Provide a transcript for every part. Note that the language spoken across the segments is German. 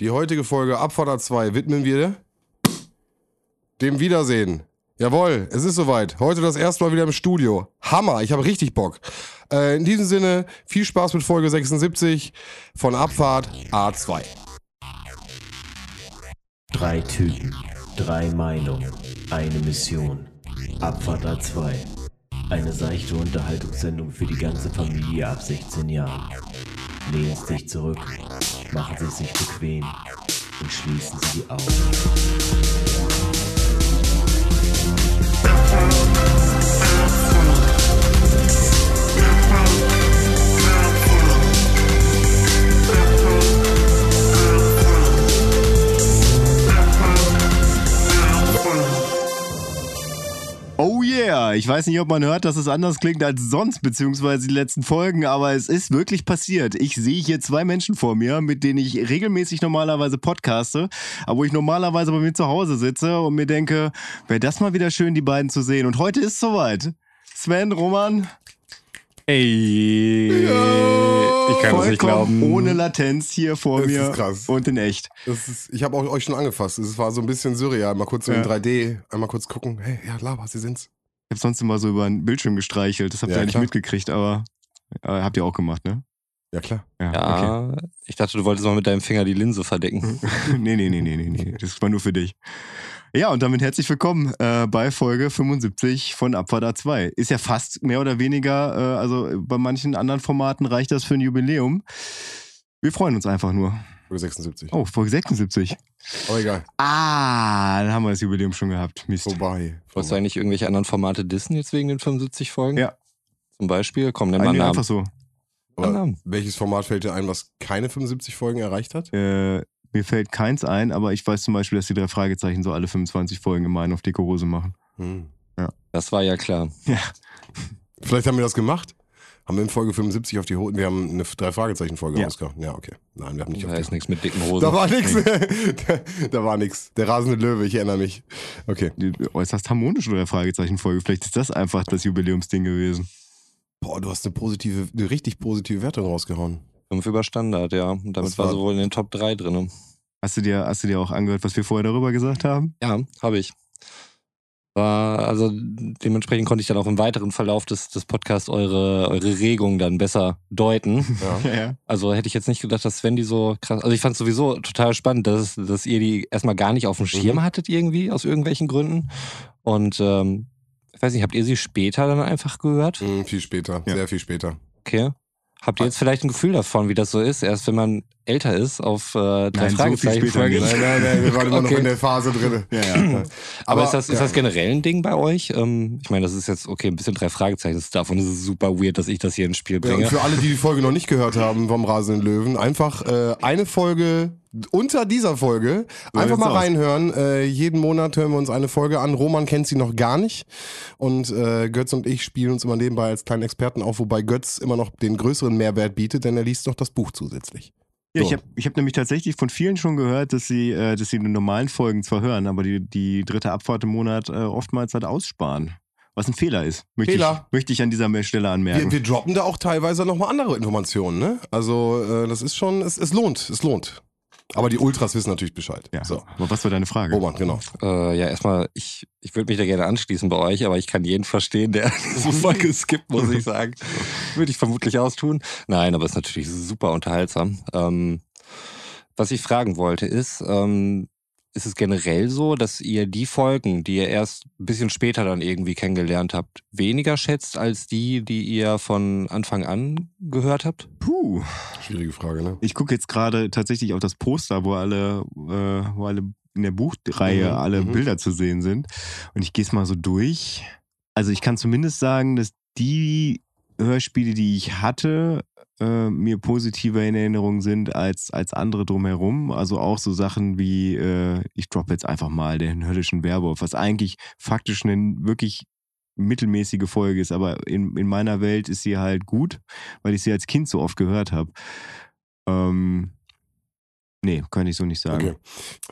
Die heutige Folge Abfahrt 2 widmen wir dem Wiedersehen. Jawohl, es ist soweit. Heute das erste Mal wieder im Studio. Hammer, ich habe richtig Bock. Äh, in diesem Sinne, viel Spaß mit Folge 76 von Abfahrt A2. Drei Typen, drei Meinungen, eine Mission. Abfahrt A2. Eine seichte Unterhaltungssendung für die ganze Familie ab 16 Jahren. Lehnen Sie sich zurück, machen Sie sich bequem und schließen Sie die Augen. Yeah! Ich weiß nicht, ob man hört, dass es anders klingt als sonst, beziehungsweise die letzten Folgen, aber es ist wirklich passiert. Ich sehe hier zwei Menschen vor mir, mit denen ich regelmäßig normalerweise podcaste, aber wo ich normalerweise bei mir zu Hause sitze und mir denke, wäre das mal wieder schön, die beiden zu sehen. Und heute ist soweit. Sven, Roman, Ey, ich kann es nicht glauben. ohne Latenz hier vor Das mir ist krass. und in echt. Das ist, ich habe auch euch schon angefasst. Es war so ein bisschen surreal. Mal kurz so in Ja. 3D, einmal kurz gucken. Hey, ja, Lava, Sie sind's. Ich habe sonst immer so über den Bildschirm gestreichelt. Das habt Ja, ihr ja nicht klar. mitgekriegt, aber äh, habt ihr auch gemacht, ne? Ja, klar. okay. Ja, ich dachte, du wolltest mal mit deinem Finger die Linse verdecken. nee, nee, nee, nee, nee, nee. Das war nur für dich. Ja, und damit herzlich willkommen äh, bei Folge 75 von Abfahrt A2. Ist ja fast mehr oder weniger, äh, also bei manchen anderen Formaten reicht das für ein Jubiläum. Wir freuen uns einfach nur. Folge 76. Oh, Folge 76. Aber egal. Ah, dann haben wir das Jubiläum schon gehabt. Mist. Vorbei. Wolltest du eigentlich irgendwelche anderen Formate dissen jetzt wegen den 75 Folgen? Ja. Zum Beispiel? Komm, nenn mal einen Nee, Namen. einfach so. Aber Namen. welches Format fällt dir ein, was keine 75 Folgen erreicht hat? Äh, mir fällt keins ein, aber ich weiß zum Beispiel, dass die drei Fragezeichen so alle 25 Folgen gemein auf dicke Hose machen. Hm. Das war ja klar. Vielleicht haben wir das gemacht. Haben wir in Folge 75 auf die Hosen. Wir haben eine drei Fragezeichen Folge Ja. rausgehauen. Ja, okay. Nein, wir haben nicht Da auf ist die nichts mit dicken Hosen. Da war nix. da, da war nix. Der rasende Löwe, ich erinnere mich. Okay. Die äußerst harmonische drei Fragezeichen Folge. Vielleicht ist das einfach das Jubiläumsding gewesen. Boah, du hast eine positive, eine richtig positive Wertung rausgehauen. Fünf über Standard, ja. Und damit war war- sie wohl in den Top 3 drin. Hast du dir, hast du dir auch angehört, was wir vorher darüber gesagt haben? Ja, habe ich. War, also dementsprechend konnte ich dann auch im weiteren Verlauf des, des Podcasts eure, eure Regungen dann besser deuten. Ja. ja. Also hätte ich jetzt nicht gedacht, dass Sven die so krass. Also ich fand es sowieso total spannend, dass, dass ihr die erstmal gar nicht auf dem Schirm Mhm. hattet, irgendwie, aus irgendwelchen Gründen. Und ähm, ich weiß nicht, habt ihr sie später dann einfach gehört? Hm, viel später, Ja. sehr viel später. Okay. Habt ihr jetzt vielleicht ein Gefühl davon, wie das so ist, erst wenn man älter ist, auf äh, drei Nein, so. Nein, nein, nein, wir waren immer noch Okay. in der Phase drin. Ja, ja. Aber, ist, das, ist ja. das generell ein Ding bei euch? Ähm, ich meine, das ist jetzt, okay, ein bisschen drei Fragezeichen. Davon ist es super weird, dass ich das hier ins Spiel Ja, bringe. für alle, die die Folge noch nicht gehört haben vom Rasenden Löwen, einfach äh, eine Folge unter dieser Folge einfach mal reinhören. Äh, jeden Monat hören wir uns eine Folge an. Roman kennt sie noch gar nicht und äh, Götz und ich spielen uns immer nebenbei als kleinen Experten auf, wobei Götz immer noch den größeren Mehrwert bietet, denn er liest noch das Buch zusätzlich. Ja, So. ich habe ich hab nämlich tatsächlich von vielen schon gehört, dass sie, äh, dass sie die normalen Folgen zwar hören, aber die, die dritte Abfahrt im Monat äh, oftmals halt aussparen. Was ein Fehler ist, möchte, Fehler. Ich, möchte ich an dieser Stelle anmerken. Wir, wir droppen da auch teilweise nochmal andere Informationen, ne? Also äh, das ist schon, es, es lohnt, es lohnt. Aber die Ultras wissen natürlich Bescheid. ja, So. aber was war deine Frage? Roman, genau. Äh, ja, erstmal, ich, ich würde mich da gerne anschließen bei euch, aber ich kann jeden verstehen, der diese Folge skippt, muss ich sagen. Würde ich vermutlich austun. Nein, aber ist natürlich super unterhaltsam. Ähm, was ich fragen wollte ist, ähm, ist es generell so, dass ihr die Folgen, die ihr erst ein bisschen später dann irgendwie kennengelernt habt, weniger schätzt als die, die ihr von Anfang an gehört habt? Puh. Schwierige Frage, ne? Ich gucke jetzt gerade tatsächlich auf das Poster, wo alle, äh, wo alle in der Buchreihe Mhm, alle mhm. Bilder zu sehen sind. Und ich gehe es mal so durch. Also ich kann zumindest sagen, dass die Hörspiele, die ich hatte, äh, mir positiver in Erinnerung sind als, als andere drumherum. Also auch so Sachen wie, äh, ich droppe jetzt einfach mal den höllischen Werwolf, was eigentlich faktisch eine wirklich mittelmäßige Folge ist, aber in, in meiner Welt ist sie halt gut, weil ich sie als Kind so oft gehört habe. Ähm, Nee, kann ich so nicht sagen. Okay.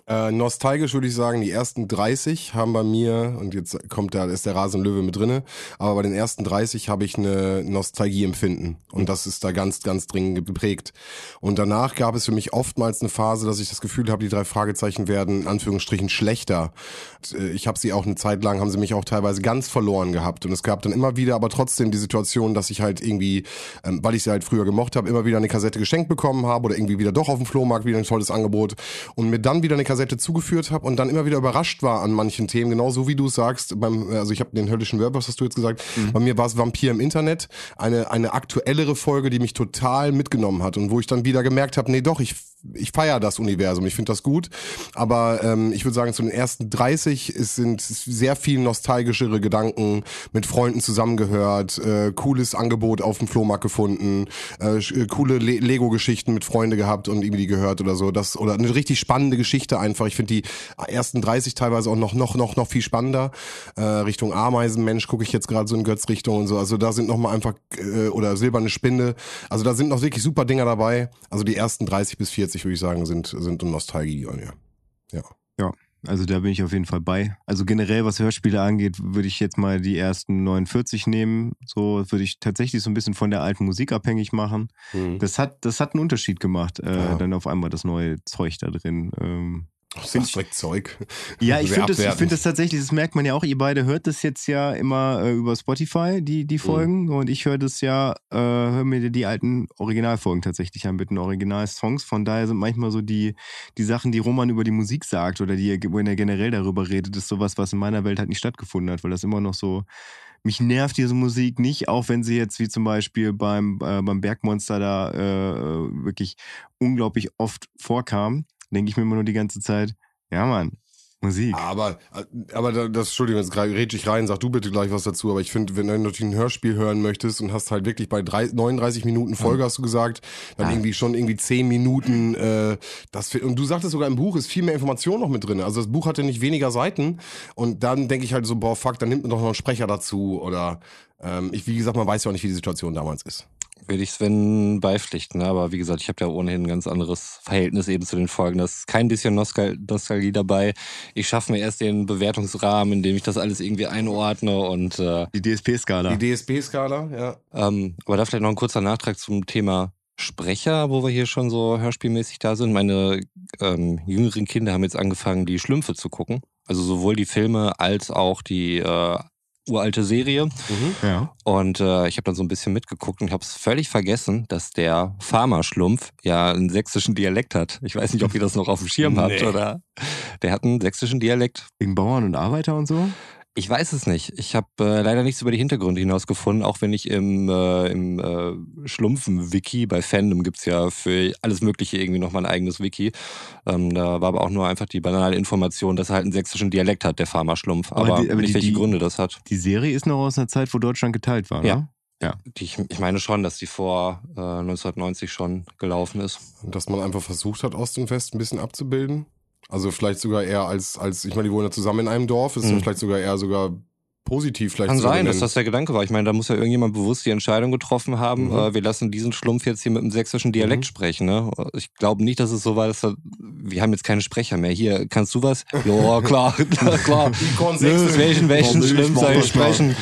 Äh, nostalgisch würde ich sagen, die ersten 30 haben bei mir, und jetzt kommt da, ist der Rasenlöwe mit drinne, aber bei den ersten 30 habe ich eine Nostalgie-Empfinden. Und das ist da ganz, ganz dringend geprägt. Und danach gab es für mich oftmals eine Phase, dass ich das Gefühl habe, die drei Fragezeichen werden in Anführungsstrichen schlechter. Äh, ich habe sie auch eine Zeit lang, haben sie mich auch teilweise ganz verloren gehabt. Und es gab dann immer wieder, aber trotzdem die Situation, dass ich halt irgendwie, ähm, weil ich sie halt früher gemocht habe, immer wieder eine Kassette geschenkt bekommen habe oder irgendwie wieder doch auf dem Flohmarkt wieder ein tolles Angebot und mir dann wieder eine Kassette zugeführt habe und dann immer wieder überrascht war an manchen Themen, genauso wie du es sagst. Beim, also ich habe den höllischen was hast du jetzt gesagt? Mhm. Bei mir war es Vampir im Internet, eine, eine aktuellere Folge, die mich total mitgenommen hat und wo ich dann wieder gemerkt habe, nee doch, ich ich feiere das Universum, ich finde das gut. Aber ähm, ich würde sagen, zu den ersten 30 es sind sehr viel nostalgischere Gedanken, mit Freunden zusammengehört, äh, cooles Angebot auf dem Flohmarkt gefunden, äh, äh coole Le Lego-Geschichten mit Freunde gehabt und irgendwie gehört oder so. Das, oder eine richtig spannende Geschichte einfach. Ich finde die ersten 30 teilweise auch noch, noch, noch, noch viel spannender. Äh, Richtung Ameisenmensch gucke ich jetzt gerade so in Götz-Richtung und so. Also da sind nochmal einfach, äh, oder silberne Spinde. Also da sind noch wirklich super Dinger dabei. Also die ersten 30 bis 40 40, würde ich sagen, sind, sind Nostalgie mir. Ja. Ja. Also da bin ich auf jeden Fall bei. Also generell, was Hörspiele angeht, würde ich jetzt mal die ersten 49 nehmen. So würde ich tatsächlich so ein bisschen von der alten Musik abhängig machen. Mhm. Das hat, das hat einen Unterschied gemacht. Äh, ja. Dann auf einmal das neue Zeug da drin. Ähm, Find direkt Zeug. Ja, ich finde das, find das tatsächlich, das merkt man ja auch, ihr beide hört das jetzt ja immer äh, über Spotify, die, die mhm. Folgen. Mhm. Und ich höre das ja, äh, höre mir die alten Originalfolgen tatsächlich an mit den Originalsongs. Von daher sind manchmal so die, die Sachen, die Roman über die Musik sagt oder die, wenn er generell darüber redet, ist sowas, was in meiner Welt halt nicht stattgefunden hat, weil das immer noch so mich nervt diese Musik nicht, auch wenn sie jetzt wie zum Beispiel beim, äh, beim Bergmonster da äh, wirklich unglaublich oft vorkam denke ich mir immer nur die ganze Zeit, ja Mann, Musik. Aber, aber das, Entschuldigung, jetzt rede ich rein, sag du bitte gleich was dazu, aber ich finde, wenn du natürlich ein Hörspiel hören möchtest und hast halt wirklich bei drei, 39 Minuten Folge, hast du gesagt, dann ja. irgendwie schon irgendwie 10 Minuten, äh, das, und du sagtest sogar im Buch ist viel mehr Information noch mit drin. Also das Buch hatte nicht weniger Seiten und dann denke ich halt so, boah, fuck, dann nimmt man doch noch einen Sprecher dazu oder, ähm, ich, wie gesagt, man weiß ja auch nicht, wie die Situation damals ist würde ich Sven beipflichten. Ne? Aber wie gesagt, ich habe ja ohnehin ein ganz anderes Verhältnis eben zu den Folgen. Das ist kein bisschen Nostal Nostalgie dabei. Ich schaffe mir erst den Bewertungsrahmen, in dem ich das alles irgendwie einordne und äh, die DSP-Skala. Die DSP-Skala, ja. Ähm, aber da vielleicht noch ein kurzer Nachtrag zum Thema Sprecher, wo wir hier schon so hörspielmäßig da sind. Meine ähm, jüngeren Kinder haben jetzt angefangen, die Schlümpfe zu gucken. Also sowohl die Filme als auch die äh, uralte Serie. Mhm. Ja. Und äh, ich habe dann so ein bisschen mitgeguckt und habe es völlig vergessen, dass der Farmerschlumpf ja einen sächsischen Dialekt hat. Ich weiß nicht, ob ihr das noch auf dem Schirm nee. habt oder. Der hat einen sächsischen Dialekt. Wegen Bauern und Arbeiter und so? Ich weiß es nicht. Ich habe äh, leider nichts über die Hintergründe hinausgefunden, auch wenn ich im, äh, im äh, Schlumpfen-Wiki, bei Fandom gibt es ja für alles Mögliche irgendwie nochmal ein eigenes Wiki. Ähm, da war aber auch nur einfach die banale Information, dass er halt einen sächsischen Dialekt hat, der Farmerschlumpf. Aber, aber, die, aber nicht, welche die, Gründe das hat. Die Serie ist noch aus einer Zeit, wo Deutschland geteilt war, ja. ne? Ja. Die, ich, ich meine schon, dass die vor äh, 1990 schon gelaufen ist. Und dass man einfach versucht hat, Ost und West ein bisschen abzubilden? Also vielleicht sogar eher als, als ich meine, die wohnen ja zusammen in einem Dorf, ist mhm. ja vielleicht sogar eher sogar positiv vielleicht. Kann sein, dass das der Gedanke war. Ich meine, da muss ja irgendjemand bewusst die Entscheidung getroffen haben, mhm. äh, wir lassen diesen Schlumpf jetzt hier mit einem sächsischen Dialekt mhm. sprechen. Ne? Ich glaube nicht, dass es so war, dass da, wir haben jetzt keine Sprecher mehr. Hier, kannst du was? Ja, klar, klar, klar. welchen, welchen Schlumpf soll ich sprechen?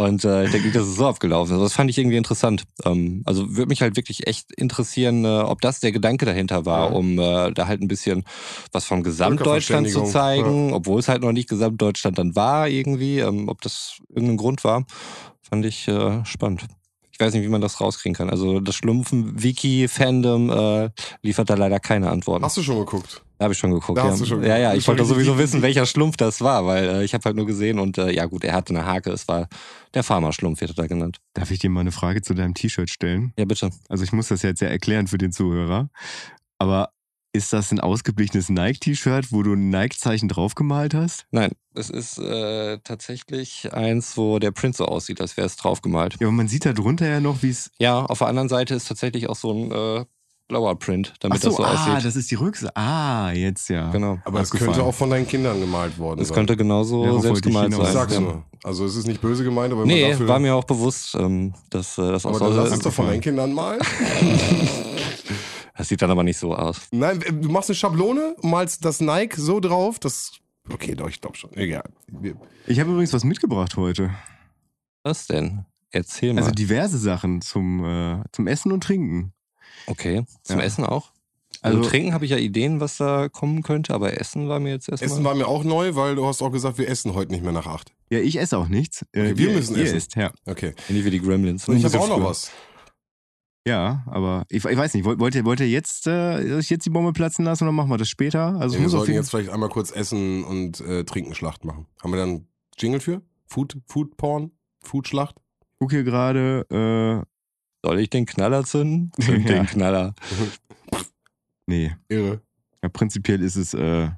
Und äh, ich denke nicht, dass es so abgelaufen ist. Das fand ich irgendwie interessant. Ähm, also würde mich halt wirklich echt interessieren, äh, ob das der Gedanke dahinter war, ja. um äh, da halt ein bisschen was vom Gesamtdeutschland zu zeigen, ja. obwohl es halt noch nicht Gesamtdeutschland dann war irgendwie. Ähm, ob das irgendein Grund war, fand ich äh, spannend. Ich weiß nicht, wie man das rauskriegen kann. Also das Schlumpfen-Wiki-Fandom äh, liefert da leider keine Antworten. Hast du schon geguckt? Da habe ich schon geguckt. Da ja. Hast du schon ja, ja, ich wollte sowieso wissen, welcher Schlumpf das war, weil äh, ich habe halt nur gesehen und äh, ja gut, er hatte eine Hake, es war der Farmerschlumpf, wird er da genannt. Darf ich dir mal eine Frage zu deinem T-Shirt stellen? Ja, bitte. Also ich muss das jetzt ja erklären für den Zuhörer, aber ist das ein ausgeblichenes Nike-T-Shirt, wo du ein Nike-Zeichen draufgemalt hast? Nein, es ist äh, tatsächlich eins, wo der Print so aussieht, als wäre es draufgemalt. Ja, aber man sieht da drunter ja noch, wie es. Ja, auf der anderen Seite ist tatsächlich auch so ein äh, blauer Print, damit so, das so ah, aussieht. Ah, das ist die Rückseite. Ah, jetzt ja. Genau. Aber es könnte auch von deinen Kindern gemalt worden sein. Es könnte genauso ja, selbst gemalt sein. Ich sag's nur. Also es ist nicht böse gemeint, aber nee, dafür... war mir auch bewusst, ähm, dass äh, das auch Aber dann lass es doch von deinen Kindern malen. Das sieht dann aber nicht so aus. Nein, äh, du machst eine Schablone, malst das Nike so drauf, das. Okay, doch, ich glaube schon. Egal. Ich habe übrigens was mitgebracht heute. Was denn? Erzähl mal. Also diverse Sachen zum, äh, zum Essen und Trinken. Okay, zum Ja. Essen auch? Also, Also- Trinken habe ich ja Ideen, was da kommen könnte, aber Essen war mir jetzt erstmal. Essen war mir auch neu, weil du hast auch gesagt, wir essen heute nicht mehr nach acht. Ja, ich esse auch nichts. Äh, Okay, wir ihr- müssen ihr essen. Isst, ja. Okay. Ähnlich wie die Gremlins. Und ich habe auch noch was. ja, aber ich, ich weiß nicht, wollt, ihr, wollt ihr jetzt, äh, jetzt die Bombe platzen lassen oder machen wir das später? Also Ja, wir sollten jetzt vielleicht einmal kurz Essen und äh, Trinken Schlacht machen. Haben wir dann einen Jingle für? Food, Food Porn? Food Schlacht? guck hier gerade, äh, Soll ich den Knaller zünden? Zünd Ja. den Knaller. nee, Irre. ja, prinzipiell ist es, äh,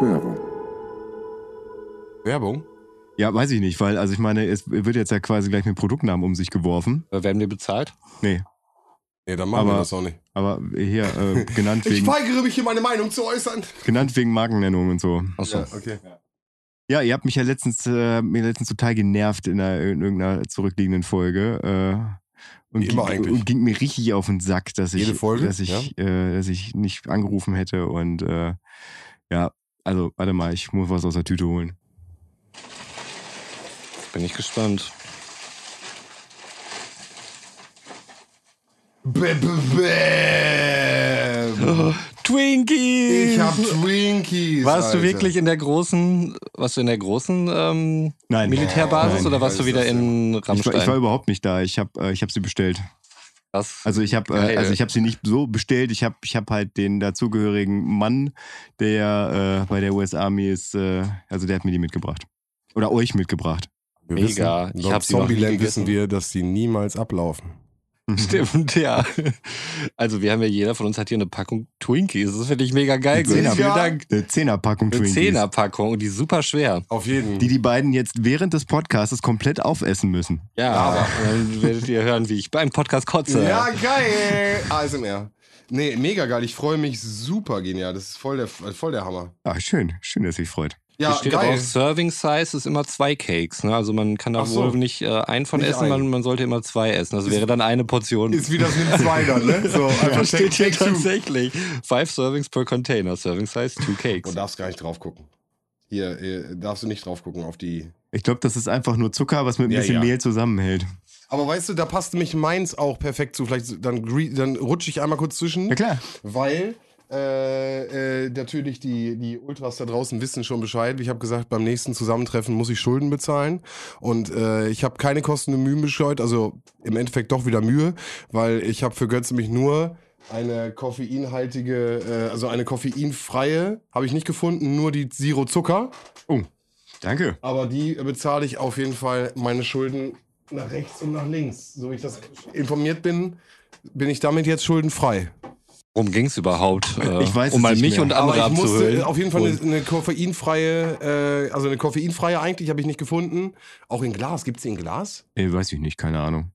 Werbung. Werbung? ja, weiß ich nicht, weil, also ich meine, es wird jetzt ja quasi gleich mit Produktnamen um sich geworfen. Äh, Werden wir bezahlt? Nee, Nee, dann machen wir Aber- das auch nicht. aber hier, äh, genannt, Ich wegen, weigere mich hier meine Meinung zu äußern. genannt wegen Markennennung und so. Achso. Ja, okay. Ja, ihr habt mich ja letztens, äh, mir letztens total genervt in, einer, in irgendeiner zurückliegenden Folge. Äh, und, ging, eigentlich. und ging mir richtig auf den Sack, dass ich, Folge? dass ich, äh, dass ich nicht angerufen hätte. Und äh, ja, also warte mal, ich muss was aus der Tüte holen. Bin ich gespannt. Bäh. Twinkies! Ich hab Twinkies. Warst du Alter. wirklich in der großen, warst du in der großen ähm, Nein. Militärbasis Nein. oder warst du wieder in Ich war, Rammstein? ich war überhaupt nicht da. Ich habe äh, ich hab sie bestellt. Was? Also ich habe äh, also ich habe sie nicht so bestellt. Ich habe ich hab halt den dazugehörigen Mann, der äh, bei der US Army ist, äh, also der hat mir die mitgebracht. Oder euch mitgebracht. Wir Mega. Wissen, Ich laut hab sie noch nie Zombieland wissen wir, dass die niemals ablaufen. Stimmt, ja. Also wir haben ja, jeder von uns hat hier eine Packung Twinkies. Das finde ich mega geil. Eine Zehner- Vielen Dank. Eine Zehnerpackung Eine Twinkies. Zehnerpackung und die ist super schwer. Auf jeden. Die die beiden jetzt während des Podcasts komplett aufessen müssen. Ja, aber dann werdet ihr hören, wie ich beim Podcast kotze. ja, geil. ASMR. Nee, mega geil. Ich freue mich super genial. Das ist voll der, voll der Hammer. Ah, schön. Schön, dass ihr euch freut. Ja, Hier steht aber geil. auch Serving Size ist immer zwei Cakes. Ne? Also man kann da so. wohl nicht äh, einen von Nicht essen, einen. man, man sollte immer zwei essen. Das wäre dann eine Portion. Ist wie das mit zwei dann, ne? So, einfach das steht hier tatsächlich. Five servings per container. Serving size, two Du cakes. darfst gar nicht drauf gucken. Hier, äh, darfst du nicht drauf gucken auf die. Ich glaube, das ist einfach nur Zucker, was mit ein Ja, bisschen ja. Mehl zusammenhält. Aber weißt du, da passt mich meins auch perfekt zu. Vielleicht dann, dann rutsche ich einmal kurz zwischen. Ja klar. Weil äh, äh, natürlich die, die Ultras da draußen wissen schon Bescheid. Ich habe gesagt, beim nächsten Zusammentreffen muss ich Schulden bezahlen. Und äh, ich habe keine Kosten und Mühen bescheut. Also im Endeffekt doch wieder Mühe, weil ich habe für Götze mich nur eine koffeinhaltige, äh, also eine koffeinfreie, habe ich nicht gefunden, nur die Zero Zucker. Oh, danke. Aber die bezahle ich auf jeden Fall meine Schulden nach rechts und nach links. So wie ich das informiert bin, bin ich damit jetzt schuldenfrei. Worum ging es überhaupt? Äh, Ich weiß um mal nicht mich mehr. und andere Aber ich musste abzuhöhlen. auf jeden Fall eine, eine koffeinfreie, äh, also eine koffeinfreie eigentlich habe ich nicht gefunden. Auch in Glas. Gibt es die in Glas? Ey, weiß ich nicht, keine Ahnung.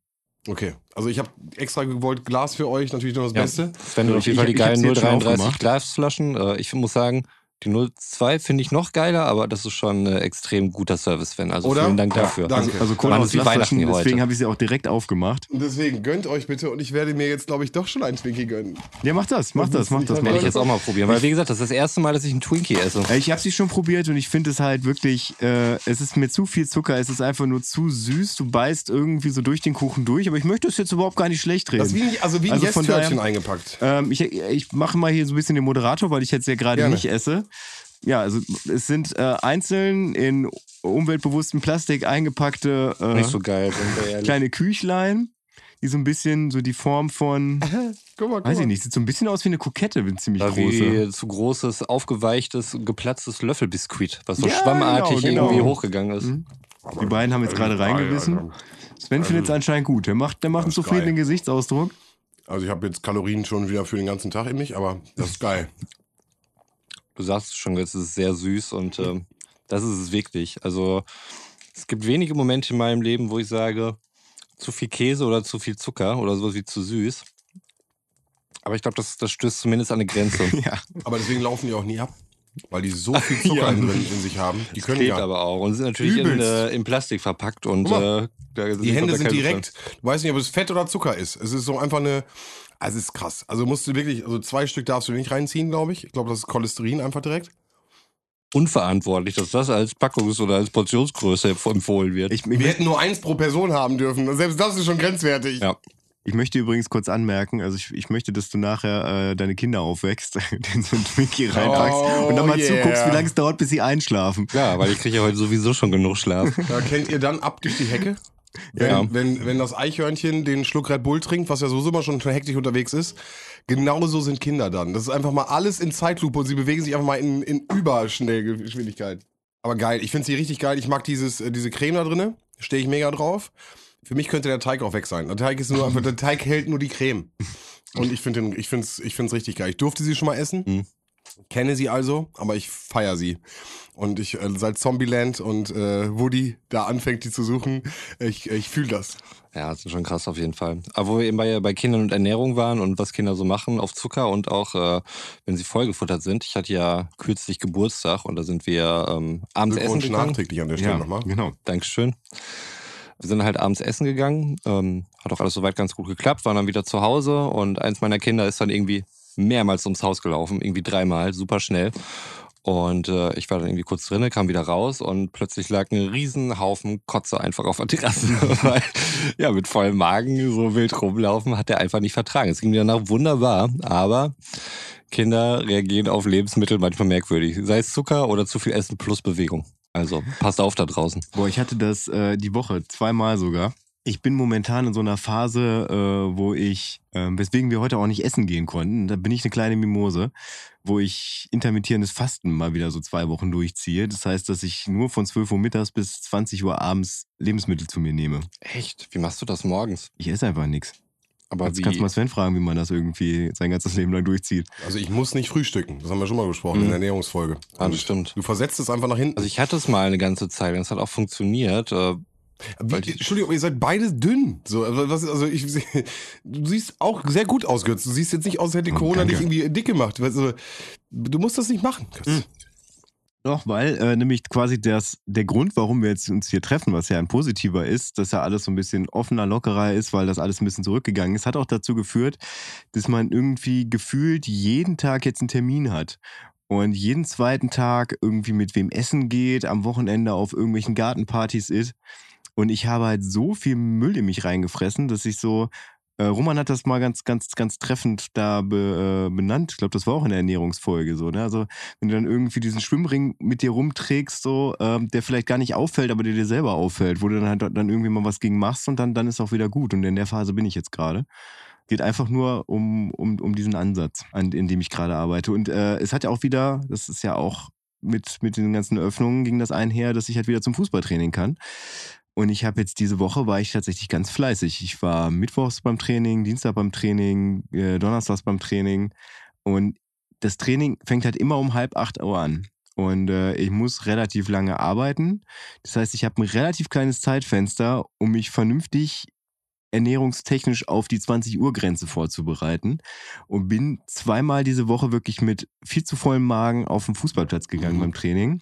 Okay. Also ich habe extra gewollt Glas für euch, natürlich noch das Ja. Beste. Sven hat auf jeden Fall die geilen jetzt schon 033 aufgemacht. Glasflaschen. Äh, ich muss sagen, die 02 finde ich noch geiler, aber das ist schon ein extrem guter Service, Sven. Also Oder? vielen Dank Ja, dafür. danke. Also Cola Wann aus wie Weihnachten hier heute? deswegen habe ich sie auch direkt aufgemacht. Und deswegen gönnt euch bitte und ich werde mir jetzt, glaube ich, doch schon einen Twinkie gönnen. Ja, mach das, mach Das mach das. Werde ich jetzt auch mal probieren, weil wie gesagt, das ist das erste Mal, dass ich einen Twinkie esse. Äh, Ich habe sie schon probiert und ich finde es halt wirklich, äh, es ist mir zu viel Zucker, es ist einfach nur zu süß. Du beißt irgendwie so durch den Kuchen durch, aber ich möchte es jetzt überhaupt gar nicht schlecht reden. Das wie, also wie ein Also daher- eingepackt. Ähm, ich ich mache mal hier so ein bisschen den Moderator, weil ich jetzt ja gerade nicht esse. Ja, also es sind äh, einzeln in umweltbewusstem Plastik eingepackte äh, Nicht so geil, kleine Küchlein, die so ein bisschen so die Form von, Guck mal, guck weiß mal. ich nicht, sieht so ein bisschen aus wie eine Kokette, eine ziemlich War große. wie zu großes, aufgeweichtes, geplatztes Löffelbiskuit, was so Ja, schwammartig genau, genau. irgendwie hochgegangen ist. Mhm. Die beiden haben jetzt gerade reingebissen. Sven findet es anscheinend gut. Der macht, der macht einen zufriedenen geil. Gesichtsausdruck. Also ich habe jetzt Kalorien schon wieder für den ganzen Tag in mich, aber das ist geil. Du sagst es schon, es ist sehr süß und ähm, das ist es wirklich. Also es gibt wenige Momente in meinem Leben, wo ich sage, zu viel Käse oder zu viel Zucker oder sowas wie zu süß. Aber ich glaube, das, das stößt zumindest an eine Grenze. Ja. Aber deswegen laufen die auch nie ab. weil die so viel Zucker Ja. in, in sich haben. Die können Klebt ja. aber auch und sind natürlich in, äh, in Plastik verpackt und mal, äh, da sind Die Hände sind direkt. Du weißt nicht, ob es Fett oder Zucker ist. Es ist so einfach eine. Also es ist krass. Also musst du wirklich, also zwei Stück darfst du nicht reinziehen, glaube ich. Ich glaube, das ist Cholesterin einfach direkt. Unverantwortlich, dass das als Packungs- oder als Portionsgröße empfohlen wird. Ich, ich, Wir hätten nur eins pro Person haben dürfen. Selbst das ist schon grenzwertig. Ja. ich möchte übrigens kurz anmerken, also ich, ich möchte, dass du nachher äh, deine Kinder aufwächst, den so ein Twinkie reinpackst Oh, und dann mal yeah. zuguckst, wie lange es dauert, bis sie einschlafen. ja, weil ich kriege ja heute sowieso schon genug Schlaf. Da kennt ihr dann ab durch die Hecke. Wenn, Ja. wenn, wenn das Eichhörnchen den Schluck Red Bull trinkt, was ja sowieso immer schon hektisch unterwegs ist, genauso sind Kinder dann. Das ist einfach mal alles in Zeitlupe und sie bewegen sich einfach mal in, in Überschnellgeschwindigkeit. Aber geil, ich finde sie richtig geil. Ich mag dieses, äh, diese Creme da drinne, stehe ich mega drauf. Für mich könnte der Teig auch weg sein. Der Teig ist nur der Teig hält nur die Creme. Und ich finde ich es, ich es richtig geil. Ich durfte sie schon mal essen. Mhm. Kenne sie also, aber ich feiere sie. Und ich, äh, seit Zombieland und äh, Woody da anfängt, die zu suchen, ich, ich fühle das. Ja, das ist schon krass auf jeden Fall. Aber wo wir eben bei, bei Kindern und Ernährung waren und was Kinder so machen auf Zucker und auch, äh, wenn sie vollgefuttert sind. Ich hatte ja kürzlich Geburtstag und da sind wir ähm, abends essen gegangen. nachträglich an der Stelle nochmal. genau. Dankeschön. Wir sind halt abends essen gegangen. Ähm, hat auch alles soweit ganz gut geklappt, waren dann wieder zu Hause und eins meiner Kinder ist dann irgendwie mehrmals ums Haus gelaufen, irgendwie dreimal, super schnell. Und äh, ich war dann irgendwie kurz drinne, kam wieder raus und plötzlich lag ein riesen Haufen Kotze einfach auf der Terrasse. Weil, ja, mit vollem Magen so wild rumlaufen, hat er einfach nicht vertragen. Es ging mir danach wunderbar, aber Kinder reagieren auf Lebensmittel manchmal merkwürdig. Sei es Zucker oder zu viel Essen plus Bewegung. Also passt auf da draußen. Boah, ich hatte das äh, die Woche zweimal sogar. Ich bin momentan in so einer Phase, äh, wo ich, äh, weswegen wir heute auch nicht essen gehen konnten, da bin ich eine kleine Mimose, wo ich intermittierendes Fasten mal wieder so zwei Wochen durchziehe. Das heißt, dass ich nur von 12 Uhr mittags bis 20 Uhr abends Lebensmittel zu mir nehme. Echt? Wie machst du das morgens? Ich esse einfach nichts. Aber Jetzt wie? kannst du mal Sven fragen, wie man das irgendwie sein ganzes Leben lang durchzieht. Also ich muss nicht frühstücken. Das haben wir schon mal besprochen in Mhm. der Ernährungsfolge. Ah, das stimmt. Du versetzt es einfach nach hinten. Also ich hatte es mal eine ganze Zeit und es hat auch funktioniert. Wie, die- Entschuldigung, ihr seid beide dünn. So, also, was, also ich, du siehst auch sehr gut aus, Götz. Du siehst jetzt nicht aus, als hätte Oh, Corona danke. dich irgendwie dick gemacht. Also, du musst das nicht machen, Götz. Mhm. Doch, weil äh, nämlich quasi das, der Grund, warum wir jetzt uns hier treffen, was ja ein positiver ist, dass ja alles so ein bisschen offener, lockerer ist, weil das alles ein bisschen zurückgegangen ist, hat auch dazu geführt, dass man irgendwie gefühlt jeden Tag jetzt einen Termin hat. Und jeden zweiten Tag irgendwie mit wem essen geht, am Wochenende auf irgendwelchen Gartenpartys ist. Und ich habe halt so viel Müll in mich reingefressen, dass ich so, äh, Roman hat das mal ganz, ganz, ganz treffend da be, äh, benannt. Ich glaube, das war auch in der Ernährungsfolge so. Ne? Also wenn du dann irgendwie diesen Schwimmring mit dir rumträgst, so, ähm, der vielleicht gar nicht auffällt, aber der dir selber auffällt, wo du dann halt dann irgendwie mal was gegen machst und dann, dann ist auch wieder gut. Und in der Phase bin ich jetzt gerade. Geht einfach nur um, um, um diesen Ansatz, an, in dem ich gerade arbeite. Und äh, es hat ja auch wieder, das ist ja auch mit, mit den ganzen Öffnungen ging das einher, dass ich halt wieder zum Fußballtraining kann. Und ich habe jetzt diese Woche war ich tatsächlich ganz fleißig. Ich war mittwochs beim Training, Dienstag beim Training, äh, donnerstags beim Training. Und das Training fängt halt immer um halb acht Uhr an. Und äh, ich muss relativ lange arbeiten. Das heißt, ich habe ein relativ kleines Zeitfenster, um mich vernünftig ernährungstechnisch auf die 20 Uhr Grenze vorzubereiten und bin zweimal diese Woche wirklich mit viel zu vollem Magen auf den Fußballplatz gegangen Mhm. beim Training.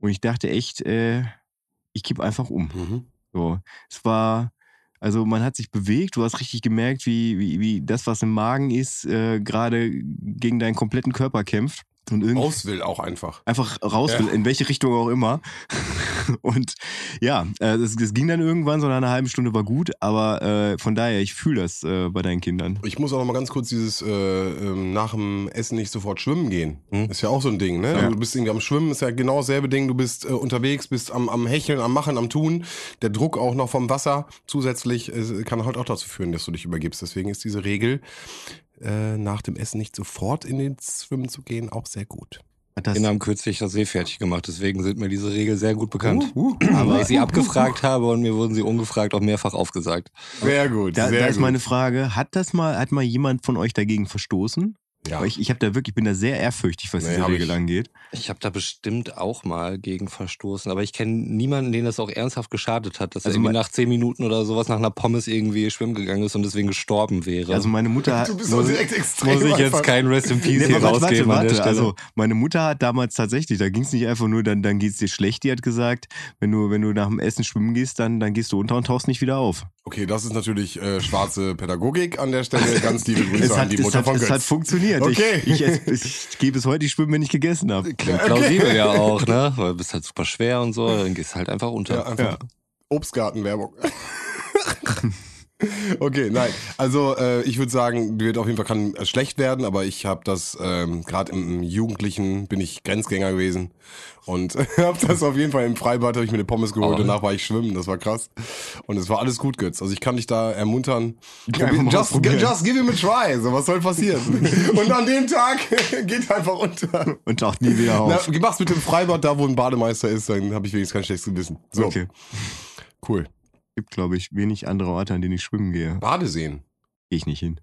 Und ich dachte echt, äh, ich kipp einfach um. Mhm. So, es war, also man hat sich bewegt, du hast richtig gemerkt, wie, wie, wie das, was im Magen ist, äh, gerade gegen deinen kompletten Körper kämpft. Und irgendwie Aus will auch einfach. einfach raus Ja. will, in welche Richtung auch immer. Und ja, äh, es, es ging dann irgendwann, so nach einer halben Stunde war gut, aber äh, von daher, ich fühle das äh, bei deinen Kindern. Ich muss auch noch mal ganz kurz dieses äh, ähm, nach dem Essen nicht sofort schwimmen gehen. Hm. Ist ja auch so ein Ding, ne? Ja. Du bist irgendwie am Schwimmen, ist ja genau dasselbe Ding. Du bist äh, unterwegs, bist am, am Hecheln, am Machen, am Tun. Der Druck auch noch vom Wasser zusätzlich äh, kann halt auch dazu führen, dass du dich übergibst. Deswegen ist diese Regel, äh, nach dem Essen nicht sofort in den Schwimmen zu gehen, auch sehr gut. Hat das, Kinder haben kürzlich das See fertig gemacht, deswegen sind mir diese Regeln sehr gut bekannt. Uh, uh, Weil ich sie abgefragt habe und mir wurden sie ungefragt auch mehrfach aufgesagt. Sehr gut, da, sehr da ist gut. meine Frage, hat das mal, hat mal jemand von euch dagegen verstoßen? Ja. Aber ich, ich habe da wirklich, bin da sehr ehrfürchtig, was Nee, diese Regel ich. angeht. Ich habe da bestimmt auch mal gegen verstoßen, aber ich kenne niemanden, den das auch ernsthaft geschadet hat, dass Also er irgendwie nach zehn Minuten oder sowas nach einer Pommes irgendwie schwimmen gegangen ist und deswegen gestorben wäre. Also meine Mutter hat. Du bist muss- direkt extrem. muss ich jetzt einfach. kein Rest in Peace Nee, hier warte, rausgeben warte, an der warte. Also meine Mutter hat damals tatsächlich, da ging es nicht einfach nur, dann, dann geht es dir schlecht, die hat gesagt, wenn du, wenn du nach dem Essen schwimmen gehst, dann, dann gehst du unter und tauchst nicht wieder auf. Okay, das ist natürlich äh, schwarze Pädagogik an der Stelle. Ganz liebe Grüße Es an hat, die es, Mutter hat, von es Götz. hat funktioniert. Okay. Ich, ich, ess- ich, gehe bis heute, ich schwimme, wenn ich gegessen habe. Klingt plausibel ja auch, ne? Weil du bist halt super schwer und so, dann gehst du halt einfach unter. Ja, einfach Ja. Obstgartenwerbung. okay, nein. Also äh, ich würde sagen, wird auf jeden Fall kann äh, schlecht werden, aber ich habe das ähm, gerade im Jugendlichen bin ich Grenzgänger gewesen und habe das auf jeden Fall im Freibad habe ich mir eine Pommes geholt. Oh. Danach war ich schwimmen, das war krass und es war alles gut, Götz. Also ich kann dich da ermuntern. Just, just give him a try. So was soll passieren? und an dem Tag geht einfach unter. Und taucht nie wieder Na, auf. mach's mit dem Freibad, da wo ein Bademeister ist, dann habe ich wenigstens kein schlechtes Gewissen. So, Okay. cool. Gibt, glaube ich, wenig andere Orte, an denen ich schwimmen gehe. Badeseen. Gehe ich nicht hin.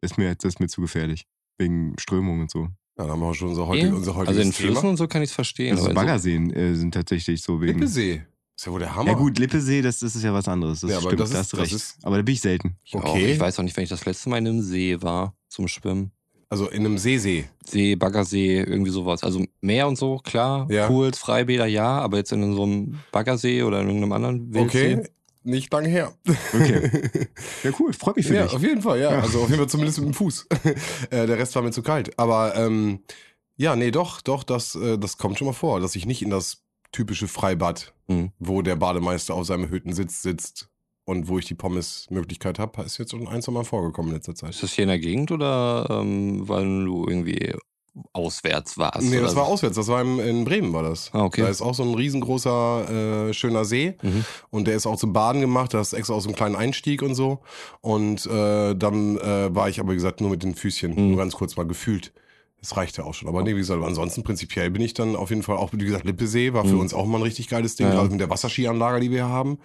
Das ist mir, das ist mir zu gefährlich. Wegen Strömung und so. Ja, dann haben wir schon unser, heutig, unser heutiges also in Flüssen Thema. und so kann ich es verstehen. Also Baggerseen äh, sind tatsächlich so wegen. Lippesee. Ist ja wohl der Hammer. Ja gut, Lippesee, das, das ist ja was anderes. Das Ja, aber stimmt, das da ist- hast recht. ist- aber da bin ich selten. Ich, auch. Okay. ich weiß auch nicht, wenn ich das letzte Mal in einem See war zum Schwimmen. Also in einem Seesee. See, Baggersee, irgendwie sowas. Also Meer und so, klar. Ja. Pools, Freibäder, ja, aber jetzt in so einem Baggersee oder in irgendeinem anderen Wildsee. Okay. Nicht lange her. Okay. Ja, cool. Freut mich für ja, dich. auf jeden Fall, ja. Ja. Also auf jeden Fall zumindest mit dem Fuß. äh, der Rest war mir zu kalt. Aber ähm, ja, nee, doch, doch, das, äh, das kommt schon mal vor, dass ich nicht in das typische Freibad, Mhm. wo der Bademeister auf seinem Hüttensitz sitzt und wo ich die Pommes-Möglichkeit habe, ist jetzt schon ein, zwei Mal vorgekommen in letzter Zeit. Ist das hier in der Gegend oder ähm, weil du irgendwie auswärts warst? Nee, das war auswärts, das war im, in Bremen war das. Ah, okay. Da ist auch so ein riesengroßer, äh, schöner See Mhm. und der ist auch zum Baden gemacht, da ist extra aus so einem kleinen Einstieg und so. Und äh, dann äh, war ich aber, wie gesagt, nur mit den Füßchen, Mhm. nur ganz kurz mal gefühlt. Das reichte auch schon. Aber nee, wie gesagt, ansonsten prinzipiell bin ich dann auf jeden Fall auch, wie gesagt, Lippesee war für Mhm. uns auch mal ein richtig geiles Ding, Ja, ja. gerade mit der Wasserskianlage, die wir hier haben.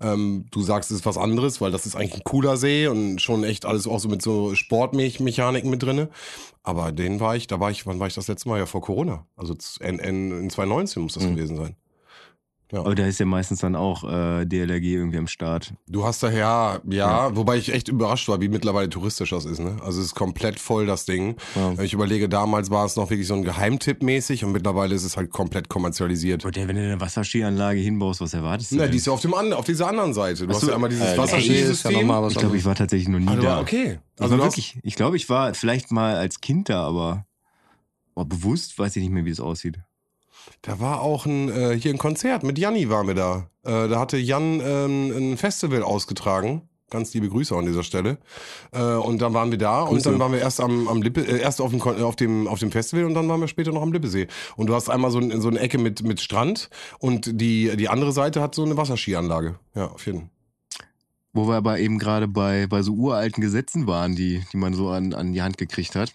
Ähm, du sagst, es ist was anderes, weil das ist eigentlich ein cooler See und schon echt alles auch so mit so Sportmechaniken mit drinne. Aber den war ich, da war ich, wann war ich das letzte Mal? Ja, vor Corona. Also in, in, in 2019 muss das Mhm. gewesen sein. Ja. Aber da ist ja meistens dann auch äh, DLRG irgendwie am Start. Du hast da ja, ja, wobei ich echt überrascht war, wie mittlerweile touristisch das ist. Ne? Also es ist komplett voll, das Ding. Ja. Ich überlege, damals war es noch wirklich so ein Geheimtipp mäßig und mittlerweile ist es halt komplett kommerzialisiert. Und der, wenn du eine Wasserskianlage hinbaust, was erwartest du? Na, denn? die ist ja auf, dem an, auf dieser anderen Seite. Du Ach hast so, ja einmal dieses Äh, ja Wasserskisystem. was ich glaube, ich war tatsächlich noch nie also, da. okay. Ich, Also du hast, wirklich, ich glaube, ich war vielleicht mal als Kind da, aber boah, bewusst weiß ich nicht mehr, wie es aussieht. Da war auch ein, äh, hier ein Konzert mit Janni waren wir da. Äh, da hatte Jan ähm, ein Festival ausgetragen. Ganz liebe Grüße an dieser Stelle. Äh, und dann waren wir da und Grüße. dann waren wir erst am, am Lippe, äh, erst auf dem, auf, dem, auf dem Festival und dann waren wir später noch am Lippesee. Und du hast einmal so, ein, so eine Ecke mit, mit Strand und die, die andere Seite hat so eine Wasserskianlage. Ja, auf jeden Fall. Wo wir aber eben gerade bei, bei so uralten Gesetzen waren, die, die man so an, an die Hand gekriegt hat.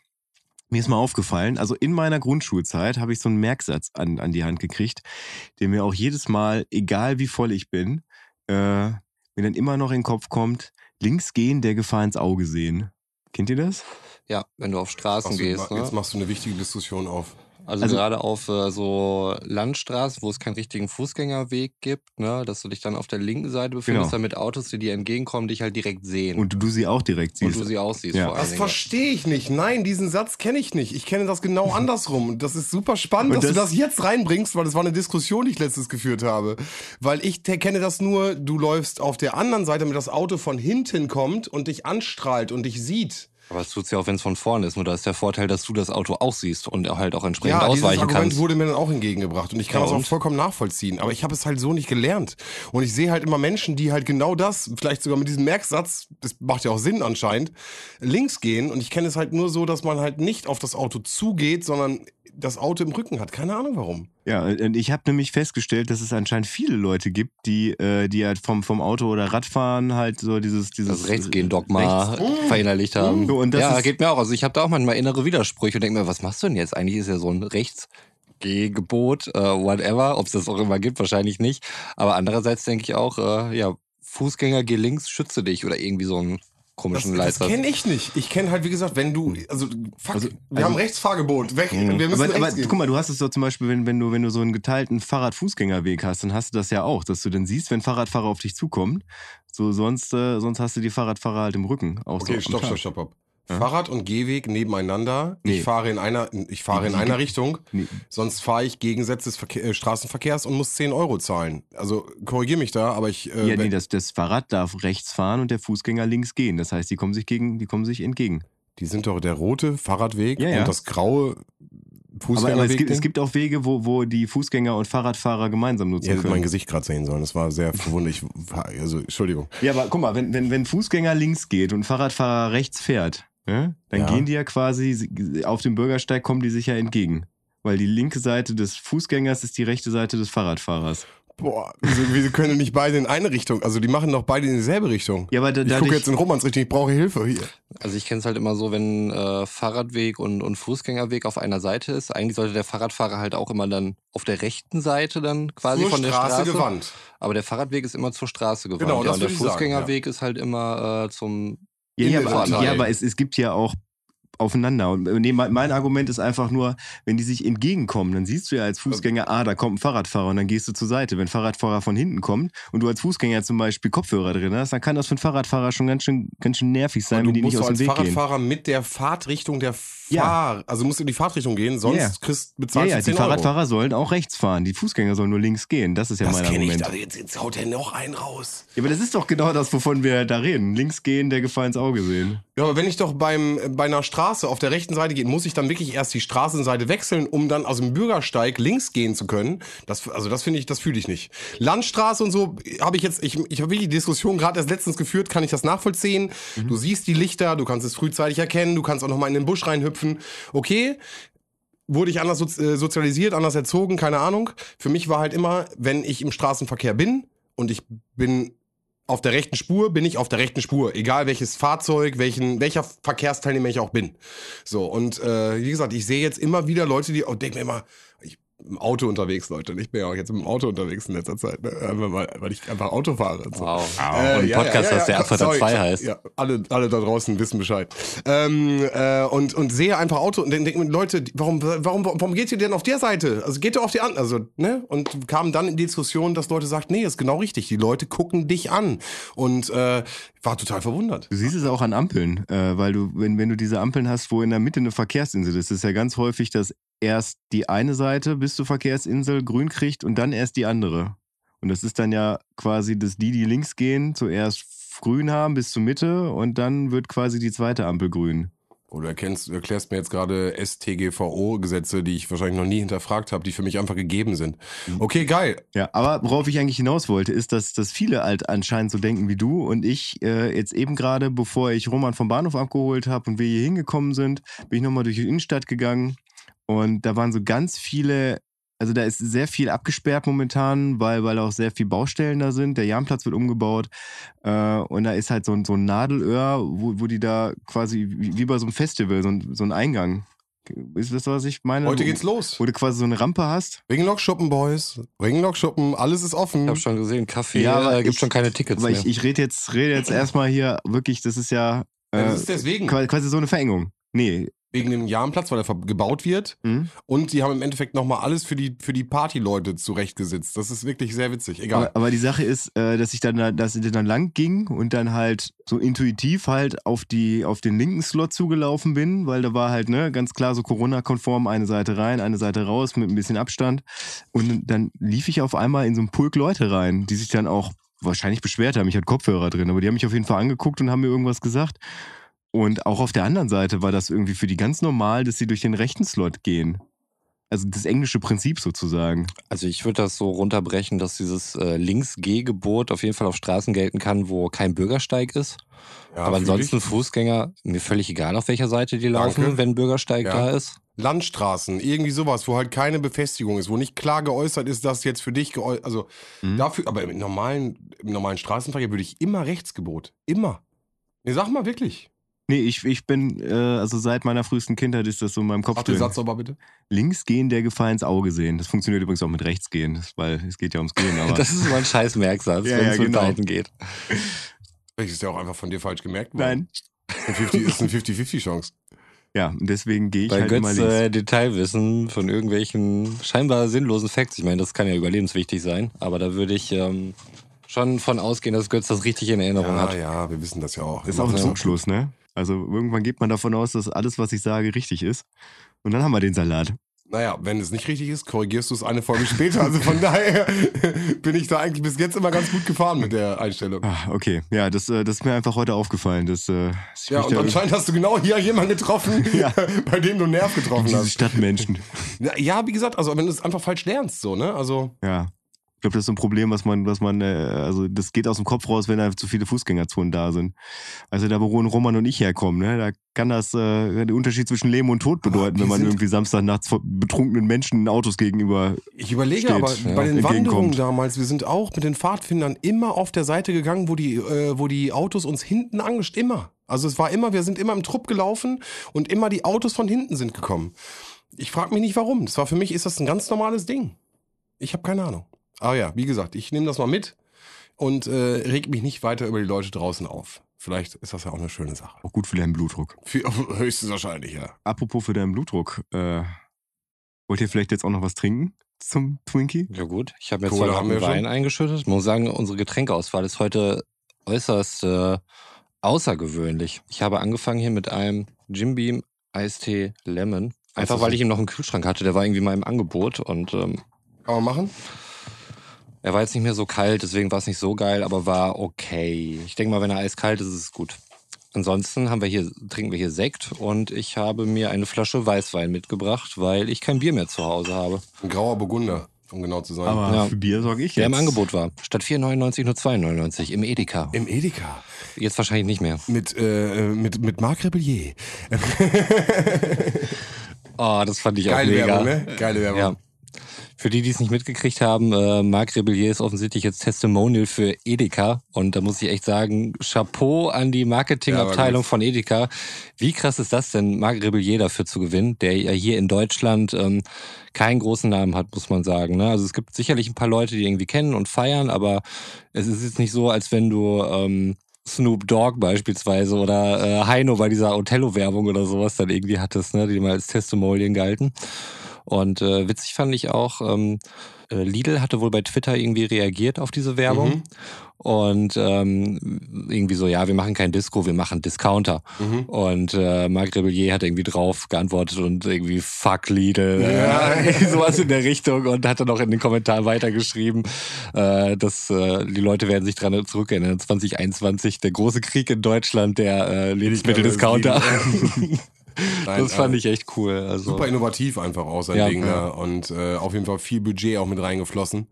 Mir ist mal aufgefallen, also in meiner Grundschulzeit habe ich so einen Merksatz an, an die Hand gekriegt, der mir auch jedes Mal, egal wie voll ich bin, äh, mir dann immer noch in den Kopf kommt, links gehen, der Gefahr ins Auge sehen. Kennt ihr das? Ja, wenn du auf Straßen Ach gehst. Ne? Jetzt machst du eine wichtige Diskussion auf. Also, Also- gerade auf äh, so Landstraßen, wo es keinen richtigen Fußgängerweg gibt, ne, dass du dich dann auf der linken Seite befindest, Genau. damit Autos, die dir entgegenkommen, dich halt direkt sehen. Und du sie auch direkt Und siehst. du sie auch siehst Ja. vor allen Das verstehe ich nicht. Nein, diesen Satz kenne ich nicht. Ich kenne das genau andersrum. Und das ist super spannend, Und dass du das- jetzt reinbringst, weil das war eine Diskussion, die ich letztens geführt habe. Weil ich kenne das nur, du läufst auf der anderen Seite, damit das Auto von hinten kommt und dich anstrahlt und dich sieht. Aber es tut's ja auch, wenn es von vorne ist. Nur da ist der Vorteil, dass du das Auto auch siehst und halt auch entsprechend Ja, dieses ausweichen Argument kannst. wurde mir dann auch entgegengebracht und ich kann Ja, das auch vollkommen nachvollziehen. Aber ich habe es halt so nicht gelernt. Und ich sehe halt immer Menschen, die halt genau das, vielleicht sogar mit diesem Merksatz, das macht ja auch Sinn anscheinend, links gehen. Und ich kenne es halt nur so, dass man halt nicht auf das Auto zugeht, sondern das Auto im Rücken hat. Keine Ahnung warum. Ja, und ich habe nämlich festgestellt, dass es anscheinend viele Leute gibt, die, äh, die halt vom, vom Auto oder Radfahren halt so dieses, dieses das Rechtsgehen-Dogma Rechts- verinnerlicht haben. So, und das ja, ist- geht mir auch. Also ich habe da auch manchmal innere Widersprüche und denke mir, was machst du denn jetzt? Eigentlich ist ja so ein Rechtsgehgebot, äh, whatever, ob es das auch immer gibt, wahrscheinlich nicht. Aber andererseits denke ich auch, äh, ja, Fußgänger, geh links, schütze dich oder irgendwie so ein komischen Das, das Leiter. kenne ich nicht. Ich kenne halt, wie gesagt, wenn du, also, fuck, Also- wir also- haben Rechtsfahrgebot, weg, wir müssen aber, aber guck mal, du hast es doch zum Beispiel, wenn, wenn, du, wenn du so einen geteilten Fahrrad-Fußgängerweg hast, dann hast du das ja auch, dass du dann siehst, wenn Fahrradfahrer auf dich zukommen. So, sonst, äh, sonst hast du die Fahrradfahrer halt im Rücken. Auch so Okay, am stopp, stopp, stopp, stopp. Ja? Fahrrad und Gehweg nebeneinander. Nee. Ich fahre in einer, ich fahre in einer Richtung. Nee, Sonst fahre ich Gegensatz des Verkehr, äh, Straßenverkehrs und muss 10 Euro zahlen. Also korrigier mich da, aber ich. Äh, ja, nee, das, das Fahrrad darf rechts fahren und der Fußgänger links gehen. Das heißt, die kommen sich gegen, die kommen sich entgegen. die sind doch der rote Fahrradweg Ja, ja. und das graue Aber, Fußgängerweg. aber es, gibt, es gibt auch Wege, wo, wo die Fußgänger und Fahrradfahrer gemeinsam nutzen Ihr hättet mein können. Gesicht gerade sehen sollen. Das war sehr verwunderlich. Also, Entschuldigung. Ja, aber guck mal, wenn, wenn, wenn Fußgänger links geht und Fahrradfahrer rechts fährt, ne, dann Ja. gehen die ja quasi auf dem Bürgersteig, kommen die sich ja entgegen. Weil die linke Seite des Fußgängers ist die rechte Seite des Fahrradfahrers. Boah, wieso, wieso können nicht beide in eine Richtung? Also, die machen doch beide in dieselbe Richtung. Ja, aber da, Ich gucke jetzt in Romans Richtung, ich brauche Hilfe hier. Also ich kenne es halt immer so, wenn äh, Fahrradweg und, und Fußgängerweg auf einer Seite ist. Eigentlich sollte der Fahrradfahrer halt auch immer dann auf der rechten Seite dann quasi Zur von der Straße Straße. gewandt. Aber der Fahrradweg ist immer zur Straße gewandt. Genau, ja, das und der ich sagen, Fußgängerweg ist halt immer äh, zum ja, aber, ja, aber es, es gibt ja auch aufeinander. Und äh, nee, mein Argument ist einfach nur, wenn die sich entgegenkommen, dann siehst du ja als Fußgänger, ah, da kommt ein Fahrradfahrer und dann gehst du zur Seite. Wenn Fahrradfahrer von hinten kommt und du als Fußgänger zum Beispiel Kopfhörer drin hast, dann kann das für einen Fahrradfahrer schon ganz schön, ganz schön nervig sein, du wenn die musst nicht aus dem als Weg gehen. Fahrradfahrer mit der Fahrtrichtung der Ja. Fahr... Also musst du in die Fahrtrichtung gehen, sonst Ja. kriegst, Ja, bezahlst ja, du die 10 Euro. Fahrradfahrer sollen auch rechts fahren. Die Fußgänger sollen nur links gehen. Das ist ja Das mein kenne ich. Argument. Also jetzt, jetzt haut er noch einen raus. Ja, aber das ist doch genau das, wovon wir da reden. Links gehen, der Gefahr ins Auge sehen. Ja, aber wenn ich doch beim, bei einer Straße auf der rechten Seite gehe, muss ich dann wirklich erst die Straßenseite wechseln, um dann aus dem Bürgersteig links gehen zu können. Das, also das finde ich, das fühle ich nicht. Landstraße und so habe ich jetzt, ich, ich habe wirklich die Diskussion gerade erst letztens geführt, kann ich das nachvollziehen. Du siehst die Lichter, du kannst es frühzeitig erkennen, du kannst auch noch mal in den Busch reinhüpfen. Okay, wurde ich anders äh, sozialisiert, anders erzogen, keine Ahnung. Für mich war halt immer, wenn ich im Straßenverkehr bin und ich bin auf der rechten Spur, bin ich auf der rechten Spur, egal welches Fahrzeug, welchen, welcher Verkehrsteilnehmer ich auch bin. So, und äh, wie gesagt, ich sehe jetzt immer wieder Leute, die, und denke mir immer, ich im Auto unterwegs, Leute. Ich bin ja auch jetzt im Auto unterwegs in letzter Zeit, ne? Weil, weil ich einfach Auto fahre. Und so. Wow. Äh, und ein ja, Podcast, ja, ja, was der ja, Abfahrt 2 sorry, heißt. Ja, alle, alle da draußen wissen Bescheid. Ähm, äh, und, und sehe einfach Auto und denke mir, Leute, warum, warum, warum geht ihr denn auf der Seite? Also geht ihr auf die andere, also, ne? Und kam dann in die Diskussion, dass Leute sagten, nee, ist genau richtig. Die Leute gucken dich an. Und äh, war total verwundert. Du siehst es auch an Ampeln, äh, weil du, wenn, wenn du diese Ampeln hast, wo in der Mitte eine Verkehrsinsel ist, ist ja ganz häufig, dass erst die eine Seite bis zur Verkehrsinsel grün kriegt und dann erst die andere. Und das ist dann ja quasi, dass die, die links gehen, zuerst grün haben bis zur Mitte und dann wird quasi die zweite Ampel grün. Oder erkennst, du erklärst mir jetzt gerade STGVO-Gesetze, die ich wahrscheinlich noch nie hinterfragt habe, die für mich einfach gegeben sind. Okay, geil. Ja, aber worauf ich eigentlich hinaus wollte, ist, dass, dass viele halt anscheinend so denken wie du und ich äh, jetzt eben gerade, bevor ich Roman vom Bahnhof abgeholt habe und wir hier hingekommen sind, bin ich nochmal durch die Innenstadt gegangen und da waren so ganz viele, also da ist sehr viel abgesperrt momentan, weil, weil auch sehr viel Baustellen da sind. Der Jahnplatz wird umgebaut äh, und da ist halt so ein, so ein Nadelöhr, wo, wo die da quasi wie, wie bei so einem Festival, so ein, so ein Eingang. Ist das, was ich meine? Heute geht's los. Wo du quasi so eine Rampe hast. Ringlock-Schuppen, Boys. Ringlock-Schuppen, alles ist offen. Ich habe schon gesehen, Kaffee Ja, aber äh, gibt ich- schon keine Tickets Aber mehr. ich, ich rede jetzt, rede jetzt erstmal hier wirklich, das ist ja äh, das ist deswegen. qua- quasi so eine Verengung. Nee. Wegen dem Jahrenplatz, weil er gebaut wird. Hm? Und die haben im Endeffekt nochmal alles für die, für die Partyleute zurechtgesetzt. Das ist wirklich sehr witzig. Egal. Aber, aber die Sache ist, äh, dass ich dann, da- dass ich dann lang ging und dann halt so intuitiv halt auf die, auf den linken Slot zugelaufen bin, weil da war halt, ne, ganz klar so Corona-konform, eine Seite rein, eine Seite raus mit ein bisschen Abstand. Und dann lief ich auf einmal in so einen Pulk Leute rein, die sich dann auch wahrscheinlich beschwert haben. Ich hatte Kopfhörer drin, aber die haben mich auf jeden Fall angeguckt und haben mir irgendwas gesagt. Und auch auf der anderen Seite war das irgendwie für die ganz normal, dass sie durch den rechten Slot gehen. Also das englische Prinzip sozusagen. Also ich würde das so runterbrechen, dass dieses äh, Links-G-Gebot auf jeden Fall auf Straßen gelten kann, wo kein Bürgersteig ist. Ja, Aber ansonsten ich. Fußgänger, mir völlig egal, auf welcher Seite die laufen, Danke. wenn Bürgersteig Ja. da ist. Landstraßen, irgendwie sowas, wo halt keine Befestigung ist, wo nicht klar geäußert ist, dass jetzt für dich geäußert, also Mhm. dafür, aber im normalen, im normalen Straßenverkehr würde ich immer Rechtsgebot. Immer. Nee, sag mal wirklich. Nee, ich, ich bin, äh, also seit meiner frühesten Kindheit ist das so in meinem Kopf Sag den. Satz aber bitte. Links gehen, der Gefahr ins Auge sehen. Das funktioniert übrigens auch mit rechts gehen, weil es geht ja ums Gehen. Aber Das ist immer ein scheiß Merksatz, Ja, wenn ja, es mit genau. beiden geht. Vielleicht ist ja auch einfach von dir falsch gemerkt worden. Nein. Ein 50 ist eine 50-50-Chance. Ja, und deswegen gehe ich Bei halt immer Götz links. äh, Detailwissen von irgendwelchen scheinbar sinnlosen Facts. Ich meine, das kann ja überlebenswichtig sein, aber da würde ich ähm, schon von ausgehen, dass Götz das richtig in Erinnerung Ja, hat. ja, wir wissen das ja auch. Das ist auch ein Ja. Trugschluss, ne? Also irgendwann geht man davon aus, dass alles, was ich sage, richtig ist. Und dann haben wir den Salat. Naja, wenn es nicht richtig ist, korrigierst du es eine Folge später. Also von daher bin ich da eigentlich bis jetzt immer ganz gut gefahren mit der Einstellung. Ah, okay. Ja, das, äh, das ist mir einfach heute aufgefallen. Dass, äh, dass ich Ja, und da- anscheinend hast du genau hier jemanden getroffen, Ja. bei dem du einen Nerv getroffen diese hast. Stadtmenschen. Ja, Ja, wie gesagt, also wenn du es einfach falsch lernst, so, ne? Also, Ja. Ich glaube, das ist so ein Problem, was man, was man, äh, also das geht aus dem Kopf raus, wenn da zu viele Fußgängerzonen da sind. Also da, wo Roman und ich herkommen, ne, da kann das äh, den Unterschied zwischen Leben und Tod bedeuten, wir wenn man irgendwie Samstagnachts betrunkenen Menschen Autos gegenüber. ich überlege Steht, aber ja, bei den. Wanderungen damals, wir sind auch mit den Pfadfindern immer auf der Seite gegangen, wo die, äh, wo die Autos uns hinten angestellt, immer. Also es war immer, wir sind immer im Trupp gelaufen und immer die Autos von hinten sind gekommen. Ich frage mich nicht warum. Das war für mich ist das ein ganz normales Ding. Ich habe keine Ahnung. Aber ja, wie gesagt, ich nehme das mal mit und äh, reg mich nicht weiter über die Leute draußen auf. Vielleicht ist das ja auch eine schöne Sache. Auch gut für deinen Blutdruck. Für, höchstens wahrscheinlich, ja. Apropos für deinen Blutdruck, äh, wollt ihr vielleicht jetzt auch noch was trinken zum Twinkie? Ja gut, ich habe mir Cola zwei haben wir Wein schon. eingeschüttet. Ich muss sagen, unsere Getränkeauswahl ist heute äußerst äh, außergewöhnlich. Ich habe angefangen hier mit einem Jim Beam Eistee Lemon. Einfach weil ich ihn noch im Kühlschrank hatte. Der war irgendwie mal im Angebot und ähm, Kann man machen? Er war jetzt nicht mehr so kalt, deswegen war es nicht so geil, aber war okay. Ich denke mal, wenn er eiskalt ist, ist es gut. Ansonsten haben wir hier, trinken wir hier Sekt und ich habe mir eine Flasche Weißwein mitgebracht, weil ich kein Bier mehr zu Hause habe. Ein grauer Burgunder, um genau zu sein. Aber Ja. für Bier sorge ich Der jetzt. im Angebot war. Statt 4,99 nur 2,99 im Edeka. Im Edeka. Jetzt wahrscheinlich nicht mehr. Mit, äh, mit, mit Marc Rebellier. Oh, das fand ich auch Geile mega. Werbung, ne? Geile Werbung. Ja. Für die, die es nicht mitgekriegt haben, äh, Marc Rebellier ist offensichtlich jetzt Testimonial für Edeka. Und da muss ich echt sagen, Chapeau an die Ja, Marketingabteilung gut. von Edeka. Wie krass ist das denn, Marc Rebellier dafür zu gewinnen, der ja hier in Deutschland ähm, keinen großen Namen hat, muss man sagen. Ne? Also es gibt sicherlich ein paar Leute, die irgendwie kennen und feiern, aber es ist jetzt nicht so, als wenn du... Ähm, Snoop Dogg beispielsweise oder äh, Heino bei dieser Othello-Werbung oder sowas dann irgendwie hattest, ne, die mal als Testimonial galten. Und äh, witzig fand ich auch, ähm, äh, Lidl hatte wohl bei Twitter irgendwie reagiert auf diese Werbung. Mhm. Und ähm, irgendwie so, ja, wir machen kein Disco, wir machen Discounter. Mhm. Und äh, Marc Rebellier hat irgendwie drauf geantwortet und irgendwie fuck Lidl, Ja. äh, sowas in der Richtung und hat dann auch in den Kommentaren weitergeschrieben, äh, dass äh, die Leute werden sich dran zurückerinnern. 2021, der große Krieg in Deutschland der äh, Lebensmitteldiscounter. Nein, das fand äh, ich echt cool. Also. Super innovativ einfach auch sein Ja, Ding. ja. Ne? Und äh, auf jeden Fall viel Budget auch mit reingeflossen.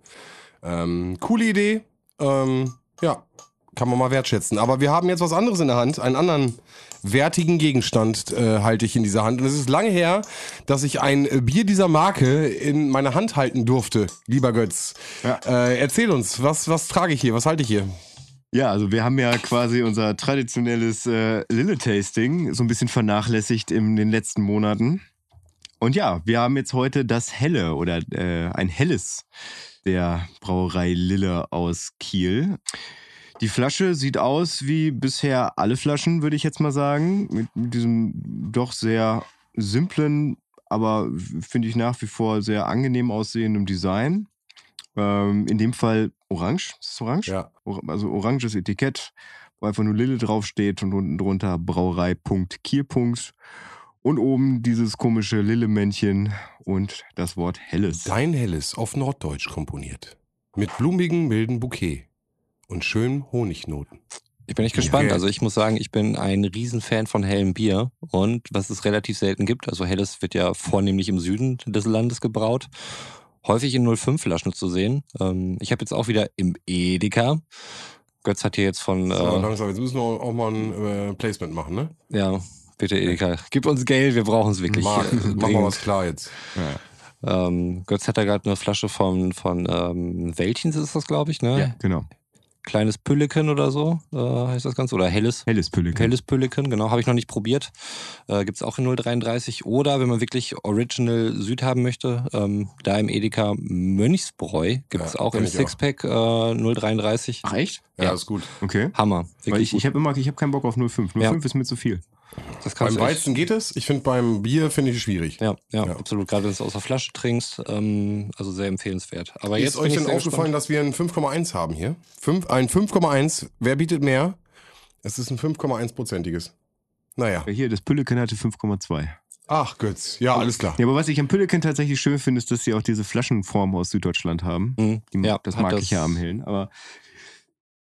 Ähm, coole Idee. Ähm, ja, kann man mal wertschätzen. Aber wir haben jetzt was anderes in der Hand. Einen anderen wertigen Gegenstand äh, halte ich in dieser Hand. Und es ist lange her, dass ich ein Bier dieser Marke in meiner Hand halten durfte, lieber Götz. Ja. Äh, erzähl uns, was, was trage ich hier? Was halte ich hier? Ja, also wir haben ja quasi unser traditionelles äh, Lille-Tasting so ein bisschen vernachlässigt in den letzten Monaten. Und ja, wir haben jetzt heute das Helle oder äh, ein Helles der Brauerei Lille aus Kiel. Die Flasche sieht aus wie bisher alle Flaschen, würde ich jetzt mal sagen. Mit, mit diesem doch sehr simplen, aber finde ich nach wie vor sehr angenehm aussehenden Design. Ähm, in dem Fall orange. Ist es orange? Ja. Or- also oranges Etikett, wo einfach nur Lille draufsteht und unten drunter Brauerei.kiel. Und oben dieses komische Lille-Männchen und das Wort Helles. Dein Helles auf Norddeutsch komponiert. Mit blumigem, milden Bouquet und schönen Honignoten. Ich bin echt gespannt. Okay. Also ich muss sagen, ich bin ein Riesenfan von hellem Bier und was es relativ selten gibt. Also helles wird ja vornehmlich im Süden des Landes gebraut. Häufig in 05 Flaschen zu sehen. Ähm, ich habe jetzt auch wieder im Edeka. Götz hat hier jetzt von, So, äh, langsam, jetzt müssen wir auch mal ein äh, Placement machen, ne? ja, bitte Edeka, gib uns Geld, wir brauchen es wirklich. Marc, äh, mach mal was klar jetzt. Ähm, Götz hat da gerade eine Flasche von, von ähm, Weltins ist das, glaube ich, ne? Ja, genau. Kleines Pülliken oder so, äh, heißt das Ganze. Oder helles. Helles Pülliken. Helles Pülliken, genau, habe ich noch nicht probiert. Äh, Gibt es auch in 033. Oder wenn man wirklich Original Süd haben möchte, ähm, da im Edeka Mönchsbräu gibt es Ja, auch im ich auch. Sixpack äh, 033. Ach echt? Ja, Ja. ist gut. Okay. Hammer. Weil ich, ich habe immer, ich habe keinen Bock auf 05. 05 Ja. ist mir zu viel. Das Beim Weizen geht es. Ich finde beim Bier finde ich es schwierig. Ja, ja, Ja. absolut. Gerade wenn du es aus der Flasche trinkst, ähm, also sehr empfehlenswert. Aber Ist jetzt euch denn aufgefallen, gespannt. dass wir ein 5,1 haben hier? Fünf, ein 5,1. Wer bietet mehr? Es ist ein 5,1-prozentiges. Naja. Hier, das Pülliken hatte 5,2. Ach, Götz. Ja, alles klar. Ja, aber was ich am Pülliken tatsächlich schön finde, ist, dass sie auch diese Flaschenform aus Süddeutschland haben. Mhm. Die, Ja, das mag ich ja am Hellen. Aber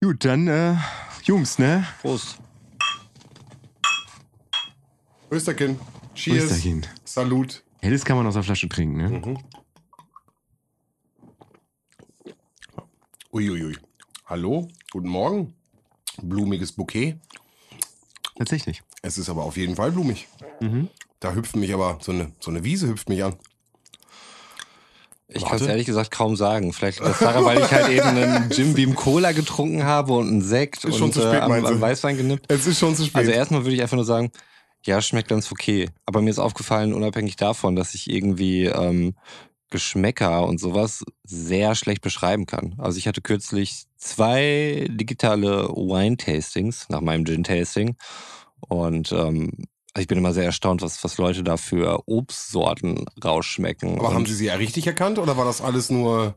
gut, dann äh, Jungs, ne? Prost. Österkin. Cheers. Österchen. Salut. Helles kann man aus der Flasche trinken, ne? Mhm. Uiuiui. Hallo, guten Morgen. Blumiges Bouquet. Tatsächlich. Es ist aber auf jeden Fall blumig. Mhm. Da hüpft mich aber, so eine, so eine Wiese hüpft mich an. Ich kann es ehrlich gesagt kaum sagen. Vielleicht liegt das daran, weil ich halt eben einen Jim Beam Cola getrunken habe und einen Sekt Ist schon und zu spät, äh, am, am Weißwein genippt. Es ist schon zu spät. Also erstmal würde ich einfach nur sagen, ja, schmeckt ganz okay. Aber mir ist aufgefallen, unabhängig davon, dass ich irgendwie ähm, Geschmäcker und sowas sehr schlecht beschreiben kann. Also ich hatte kürzlich zwei digitale Wine-Tastings nach meinem Gin-Tasting und ähm, also ich bin immer sehr erstaunt, was, was Leute da für Obstsorten rausschmecken. aber und haben Sie sie ja richtig erkannt oder war das alles nur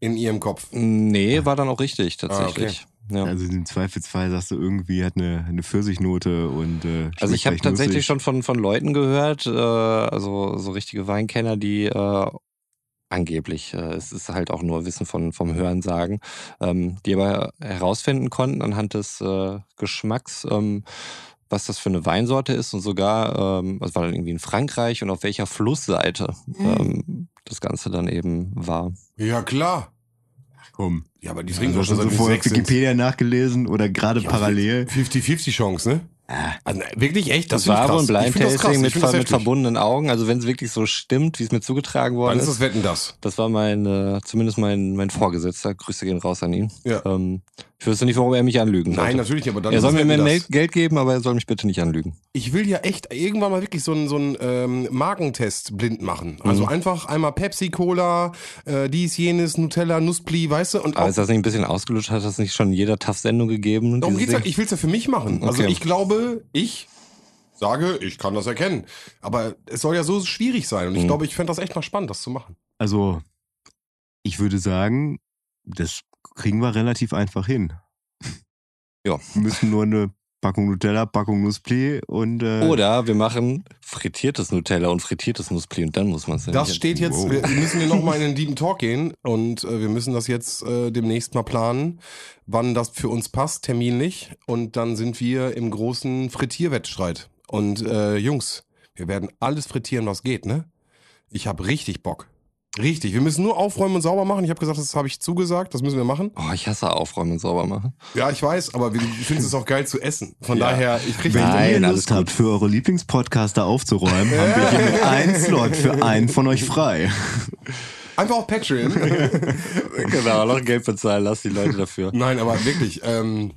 in Ihrem Kopf? Nee, war dann auch richtig, tatsächlich. Ja. Also im Zweifelsfall sagst du irgendwie hat eine, eine Pfirsichnote und äh, Also ich habe tatsächlich nussig. schon von, von Leuten gehört, äh, also so richtige Weinkenner, die äh, angeblich, äh, es ist halt auch nur Wissen von, vom Hören sagen, ähm, die aber herausfinden konnten anhand des äh, Geschmacks, ähm, was das für eine Weinsorte ist und sogar, ähm, das war dann irgendwie in Frankreich und auf welcher Flussseite ähm, das Ganze dann eben war. Ja, klar. Komm. Ja, aber die trinken doch hast schon also seit sind. Wikipedia nachgelesen oder gerade parallel. 50-50 Chance, ne? Also, ne, wirklich echt? Das, war wohl ein das. Blind-Tasting Ich mit, das mit verbundenen Augen. Also wenn es wirklich so stimmt, wie es mir zugetragen worden Dann ist ist. das Wetten das. Das war mein, äh, zumindest mein, mein Vorgesetzter. Grüße gehen raus an ihn. Ja. Ähm, ich wüsste nicht, warum er mich anlügen Nein, sollte. natürlich nicht, aber dann Er soll das mir mehr das. Geld geben, aber er soll mich bitte nicht anlügen. Ich will ja echt irgendwann mal wirklich so einen so einen, ähm, Markentest blind machen. Also Mhm. einfach einmal Pepsi, Cola, äh, dies, jenes, Nutella, Nusspli, weißt du? Und Aber ist das nicht ein bisschen ausgelutscht? Hat das nicht schon jeder TAF-Sendung gegeben? darum geht's ja, ich will's ja für mich machen. Also Okay. ich glaube, ich sage, ich kann das erkennen. Aber es soll ja so schwierig sein. Und ich Mhm. glaube, ich fände das echt mal spannend, das zu machen. Also ich würde sagen, das kriegen wir relativ einfach hin. Ja. Wir müssen nur eine Packung Nutella, Packung Nusspli und äh, Oder wir machen frittiertes Nutella und frittiertes Nusspli und dann muss man es Das steht jetzt, Wow. wir müssen wir nochmal in den Deep Talk gehen und äh, wir müssen das jetzt äh, demnächst mal planen, wann das für uns passt, terminlich. Und dann sind wir im großen Frittierwettstreit. Und äh, Jungs, wir werden alles frittieren, was geht, ne? Ich habe richtig Bock. Richtig. Wir müssen nur aufräumen und sauber machen. Ich habe gesagt, das habe ich zugesagt, das müssen wir machen. Oh, ich hasse aufräumen und sauber machen. Ja, ich weiß, aber wir- ich finde es auch geil zu essen. Von Ja. daher, ich kriege Wenn Nein, ihr alles Lust habt, gut. für eure Lieblingspodcaster aufzuräumen, haben wir hiermit einen Slot für einen von euch frei. einfach auf Patreon. genau, noch Geld bezahlen, lass die Leute dafür. Nein, aber wirklich, ähm,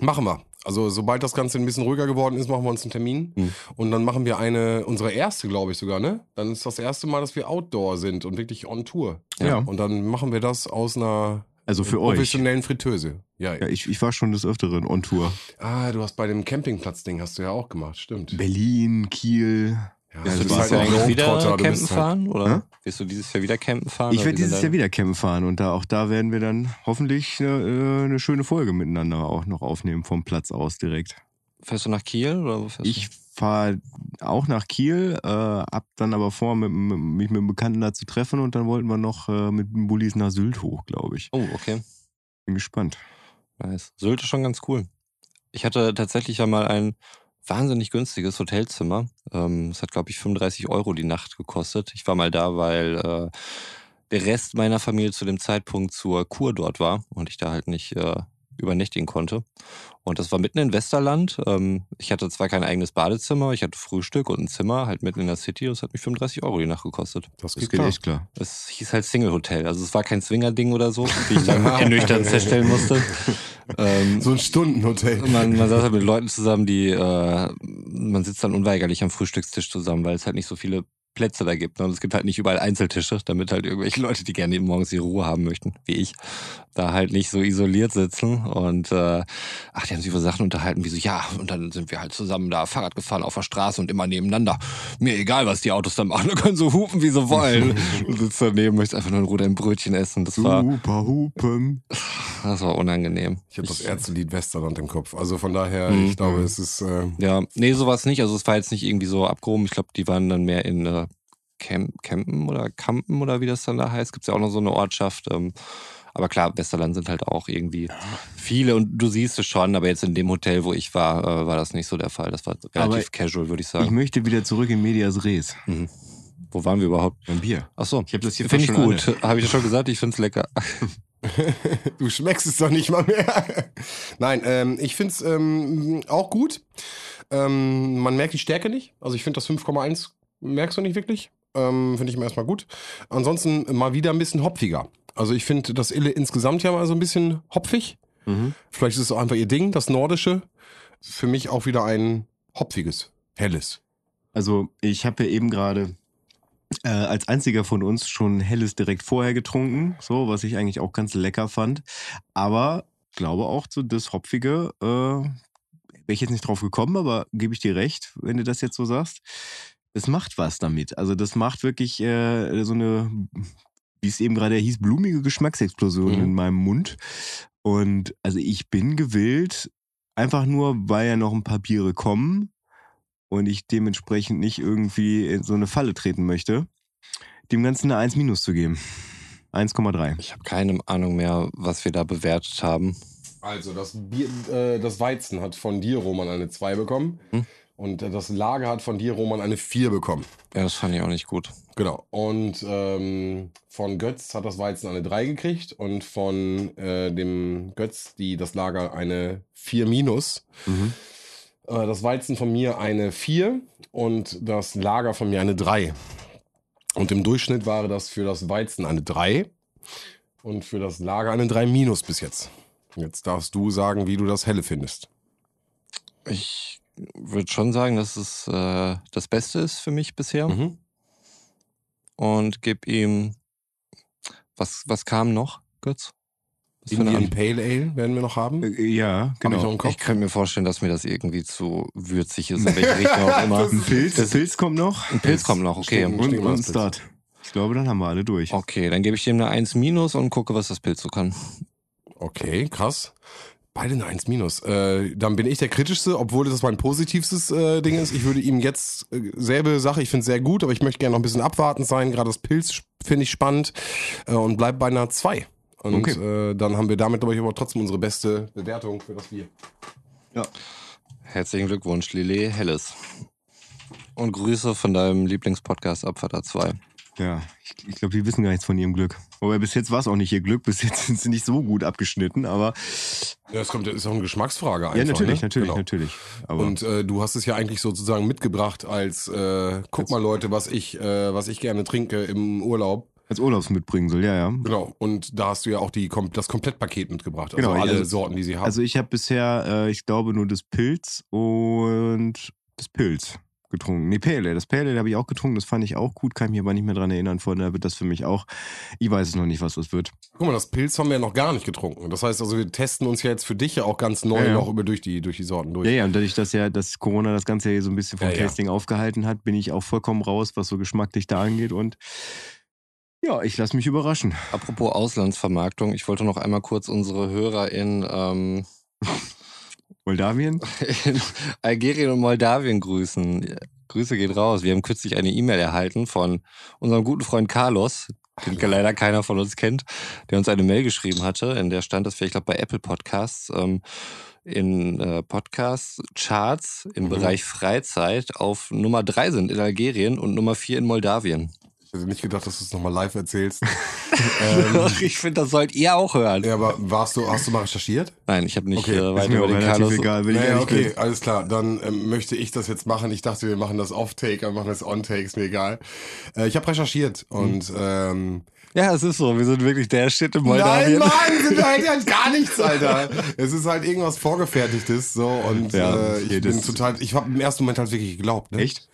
machen wir. Also sobald das Ganze ein bisschen ruhiger geworden ist, machen wir uns einen Termin. Mhm. Und dann machen wir eine, unsere erste, glaube ich sogar, ne? Dann ist das erste Mal, dass wir Outdoor sind und wirklich on Tour. Ja. Und dann machen wir das aus einer Also für euch. professionellen Fritteuse. Ja, Ja, ich, ich war schon des Öfteren on Tour. Ah, du hast bei dem Campingplatz-Ding hast du ja auch gemacht, stimmt. Berlin, Kiel. Ja, Ja, Wirst du du dieses bist Jahr halt eigentlich wieder du campen halt- fahren? Oder Hä? wirst du dieses Jahr wieder campen fahren? Ich werde dieses Jahr wieder campen fahren und da auch da werden wir dann hoffentlich eine, äh, eine schöne Folge miteinander auch noch aufnehmen vom Platz aus direkt. Fährst du nach Kiel? Oder wo fährst Ich fahre auch nach Kiel, äh, hab dann aber vor, mit, mit, mich mit einem Bekannten da zu treffen und dann wollten wir noch äh, mit dem Bullis nach Sylt hoch, glaube ich. du? Oh, okay. Bin gespannt. Nice. Sylt ist schon ganz cool. Ich hatte tatsächlich ja mal ein wahnsinnig günstiges Hotelzimmer. Ähm, Es hat, glaube ich, 35 Euro die Nacht gekostet. Ich war mal da, weil äh, der Rest meiner Familie zu dem Zeitpunkt zur Kur dort war und ich da halt nicht äh, übernächtigen konnte. Und das war mitten in Westerland. Ähm, ich hatte zwar kein eigenes Badezimmer, ich hatte Frühstück und ein Zimmer halt mitten in der City. Das hat mich 35 Euro die Nacht gekostet. Das Das geht klar. echt klar. Es hieß halt Single Hotel. Also es war kein Swinger-Ding oder so, wie ich dann ernüchternd feststellen musste. Ähm, So ein Stundenhotel. man, man saß halt mit Leuten zusammen, die, äh, man sitzt dann unweigerlich am Frühstückstisch zusammen, weil es halt nicht so viele Plätze da gibt. Ne? Und es gibt halt nicht überall Einzeltische, damit halt irgendwelche Leute, die gerne eben morgens ihre Ruhe haben möchten, wie ich, da halt nicht so isoliert sitzen. Und äh, ach, die haben sich über Sachen unterhalten, wie so, ja, und dann sind wir halt zusammen da Fahrrad gefahren auf der Straße und immer nebeneinander. Mir egal, was die Autos da machen, da können so hupen, wie sie wollen. und sitzt daneben, möchte einfach nur ein Ruder im Brötchen essen. Das war, Super Hupen. das war unangenehm. Ich habe das Ärztelied Westerland im Kopf. Also von daher, Mhm. ich glaube, es ist. Äh, Ja, nee, sowas nicht. Also es war jetzt nicht irgendwie so abgehoben. Ich glaube, die waren dann mehr in äh, Camp, Campen oder Kampen oder wie das dann da heißt. Gibt es ja auch noch so eine Ortschaft. Ähm, aber klar, Westerland sind halt auch irgendwie viele und du siehst es schon, aber jetzt in dem Hotel, wo ich war, äh, war das nicht so der Fall. Das war relativ Aber casual, würde ich Ich sagen. möchte wieder zurück in Medias Res. Wo waren wir überhaupt? Ein Bier. Ach so. Ich habe das hier Finde ich gut. Habe ich ja schon gesagt, ich finde es lecker. du schmeckst es doch nicht mal mehr. Nein, ähm, ich finde es ähm, auch gut. Ähm, man merkt die Stärke nicht. Also ich finde das 5,1 merkst du nicht wirklich. Ähm, finde ich mir erstmal gut. Ansonsten mal wieder ein bisschen hopfiger. Also ich finde das Ille insgesamt ja mal so ein bisschen hopfig. Mhm. Vielleicht ist es auch einfach ihr Ding, das Nordische. Für mich auch wieder ein hopfiges, helles. Also ich habe ja eben gerade äh, als einziger von uns schon Helles direkt vorher getrunken, so was ich eigentlich auch ganz lecker fand. Aber glaube auch so das Hopfige, äh, wäre ich jetzt nicht drauf gekommen, aber gebe ich dir recht, wenn du das jetzt so sagst. Es macht was damit. Also das macht wirklich äh, so eine, wie es eben gerade hieß, blumige Geschmacksexplosion Mhm. in meinem Mund. Und also ich bin gewillt, einfach nur, weil ja noch ein paar Biere kommen, und ich dementsprechend nicht irgendwie in so eine Falle treten möchte, dem Ganzen eine 1 minus zu geben. 1,3. Ich habe keine Ahnung mehr, was wir da bewertet haben. Also das, Bier, äh, das Weizen hat von dir, Roman, eine 2 bekommen. Hm. Und das Lager hat von dir, Roman, eine 4 bekommen. Ja, das fand ich auch nicht gut. Genau. Und ähm, von Götz hat das Weizen eine 3 gekriegt und von äh, dem Götz, die das Lager, eine 4 minus. Mhm. Äh, das Weizen von mir eine 4 und das Lager von mir eine 3. Und im Durchschnitt war das für das Weizen eine 3 und für das Lager eine 3 minus bis jetzt. Jetzt darfst du sagen, wie du das Helle findest. Ich würde schon sagen, dass es äh, das Beste ist für mich bisher. Mhm. Und gib ihm. Was, was kam noch, Götz? Was Indian Pale Ale werden wir noch haben. Äh, ja, Hab ich genau. Ich könnte mir vorstellen, dass mir das irgendwie zu würzig ist, in welche Richtung auch immer. Ein Pilz, Pilz kommt noch. Ein Pilz kommt noch, okay. Stimmt. Und, und ein das. Start. Ich glaube, dann haben wir alle durch. Okay, dann gebe ich dem eine 1 minus und gucke, was das Pilz so kann. Okay, krass. Beide eine 1 minus. Äh, dann bin ich der kritischste, obwohl das mein positivstes äh, Ding ist. Ich würde ihm jetzt äh, selbe Sache, ich finde es sehr gut, aber ich möchte gerne noch ein bisschen abwartend sein. Gerade das Pilz finde ich spannend äh, und bleib bei einer 2. Und Okay. äh, dann haben wir damit, glaube ich, aber trotzdem unsere beste Bewertung für das Bier. Herzlichen Glückwunsch, Lillet Helles. Und Grüße von deinem Lieblingspodcast Abfahrt 2. Ja, ich, ich glaube, die wissen gar nichts von ihrem Glück. Wobei bis jetzt war es auch nicht ihr Glück. Bis jetzt sind sie nicht so gut abgeschnitten, aber Ja, das kommt, das ist auch eine Geschmacksfrage einfach. ja, natürlich, ne? natürlich, Genau. natürlich. Aber Und äh, du hast es ja eigentlich sozusagen mitgebracht als, äh, guck mal Leute, was ich, äh, was ich gerne trinke im Urlaub. als Urlaubs mitbringen soll, ja, ja. Genau. Und da hast du ja auch die, das Komplettpaket mitgebracht. Also Genau, alle also- Sorten, die sie haben. Also ich habe bisher, äh, ich glaube, nur das Pilz und das Pilz getrunken. Nee, Pale Ale. Das Pale Ale habe ich auch getrunken. Das fand ich auch gut. Kann ich mich aber nicht mehr dran erinnern. Von daher wird das für mich auch. Ich weiß es noch nicht, was das wird. Guck mal, das Pilz haben wir ja noch gar nicht getrunken. Das heißt also, wir testen uns ja jetzt für dich ja auch ganz neu Ja, ja. noch über durch die, durch die Sorten durch. Ja, ja, und dadurch, dass ja dass Corona das Ganze ja so ein bisschen vom Ja, ja. Tasting aufgehalten hat, bin ich auch vollkommen raus, was so geschmacklich da angeht. Und ja, ich lasse mich überraschen. Apropos Auslandsvermarktung, ich wollte noch einmal kurz unsere Hörer in, ähm, Moldawien? Algerien und Moldawien grüßen. Grüße geht raus. Wir haben kürzlich eine E-Mail erhalten von unserem guten Freund Carlos, den leider keiner von uns kennt, der uns eine Mail geschrieben hatte, in der stand, dass wir, ich glaube, bei Apple Podcasts ähm, in äh, Podcast-Charts im Mhm. Bereich Freizeit auf Nummer drei sind in Algerien und Nummer vier in Moldawien. Ich hätte nicht gedacht, dass du es nochmal live erzählst. ähm, ich finde, das sollt ihr auch hören. ja, aber warst du, hast du mal recherchiert? Nein, ich habe nicht Okay, äh, weiter über den Carlos. egal, will ich Naja, ehrlich okay, bin. alles klar. Dann ähm, möchte ich das jetzt machen. Ich dachte, wir machen das Off-Take, aber machen das On-Take, ist mir egal. Äh, ich habe recherchiert und ähm, Ja, es ist so. Wir sind wirklich der Shit Nein, Moldawien. Mann, sind wir halt, halt gar nichts, Alter. Es ist halt irgendwas Vorgefertigtes so und Ja, äh, ich bin total, ich habe im ersten Moment halt wirklich geglaubt. Ne? Echt?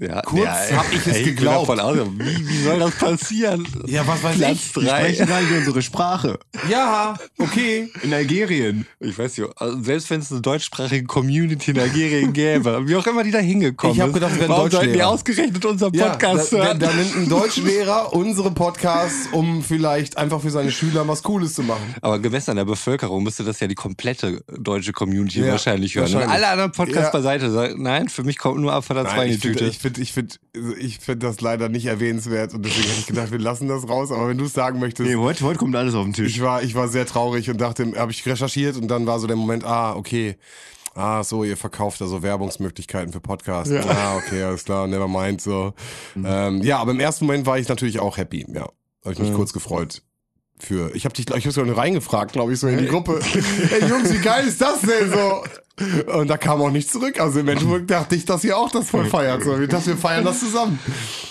Ja, Kurz ja, hab ich es ey, geglaubt. davon aus, wie, wie soll das passieren? Ja, was weiß Platz ich? Die drei. sprechen gar nicht unsere Sprache. Ja, okay. In Algerien. Ich weiß nicht, also selbst wenn es eine deutschsprachige Community in Algerien gäbe, wie auch immer die da hingekommen Ich hab ist, gedacht, wären warum sollten die ausgerechnet unseren Ja, Podcast da, da, hören? da nimmt ein Deutschlehrer unsere Podcasts, um vielleicht einfach für seine Schüler was Cooles zu machen. Aber gemessen an der Bevölkerung müsste das ja die komplette deutsche Community Ja, wahrscheinlich hören. Und wahrscheinlich. alle anderen Podcasts Ja. beiseite sagen, nein, für mich kommt nur Abfahrt 2 in die ich finde ich find, ich find, das leider nicht erwähnenswert und deswegen hätte ich gedacht, wir lassen das raus. Aber wenn du es sagen möchtest, Nee, heute, heute kommt alles auf den Tisch. ich war, ich war sehr traurig und dachte, habe ich recherchiert und dann war so der Moment, ah, okay. Ah, so, ihr verkauft da so Werbungsmöglichkeiten für Podcasts. Ah, okay, alles klar, never mind, so. Ähm, ja, aber im ersten Moment war ich natürlich auch happy, ja. Habe ich mich kurz gefreut. Für, ich habe dich, ich habe sogar reingefragt, glaube ich, so in die Gruppe. Ey Jungs, wie geil ist das denn so? Und da kam auch nichts zurück. Also im Endeffekt dachte ich, dass ihr auch das voll feiert. So, ich dachte, wir feiern das zusammen.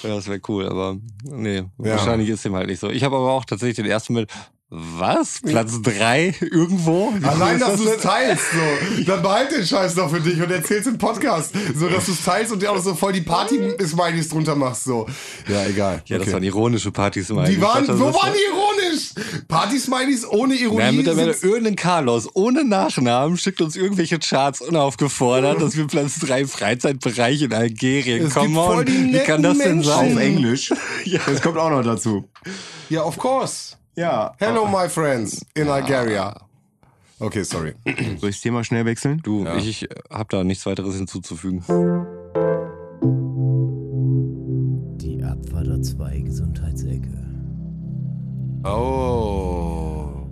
Ja, das wäre cool, aber nee, Ja. wahrscheinlich ist dem halt nicht so. Ich habe aber auch tatsächlich den ersten mit, was? Platz drei irgendwo? Wie Allein, dass das du es teilst, so. Dann behalt den Scheiß doch für dich und erzählst im Podcast, so dass du es teilst und dir auch so voll die Party-Smileys drunter machst, so. Ja, egal. Ja, das Okay. waren ironische Partys immer. Die waren, dachte, wo das waren die ironisch? Party-Smileys ohne Ironie. Naja, mittlerweile irgendein Carlos ohne Nachnamen schickt uns irgendwelche Charts unaufgefordert, dass wir Platz drei im Freizeitbereich in Algerien. Es Come on, wie kann das denn Auf Menschen. sein? Englisch. Das kommt auch noch dazu. ja, of course. Ja. Hello, my friends in Algeria. Okay, sorry. Soll ich das Thema schnell wechseln? Du, Ja. ich habe da nichts weiteres hinzuzufügen. Oh.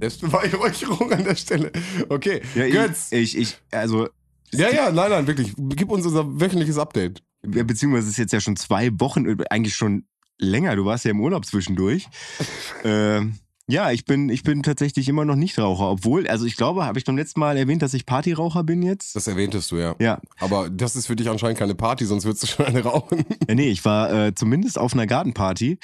Selbstbeweihräucherung an der Stelle. Okay, Ja, Götz. ich, ich, ich, also, Ja, ja, nein, nein, wirklich. Gib uns unser wöchentliches Update. ja, beziehungsweise es ist jetzt ja schon zwei Wochen, eigentlich schon länger. Du warst ja im Urlaub zwischendurch. ähm, ja, ich bin, ich bin tatsächlich immer noch nicht Raucher, obwohl, also ich glaube, habe ich beim letzten Mal erwähnt, dass ich Partyraucher bin jetzt? Das erwähntest du, ja. Ja, Aber das ist für dich anscheinend keine Party, sonst würdest du schon eine rauchen. Ja, nee, ich war äh, zumindest auf einer Gartenparty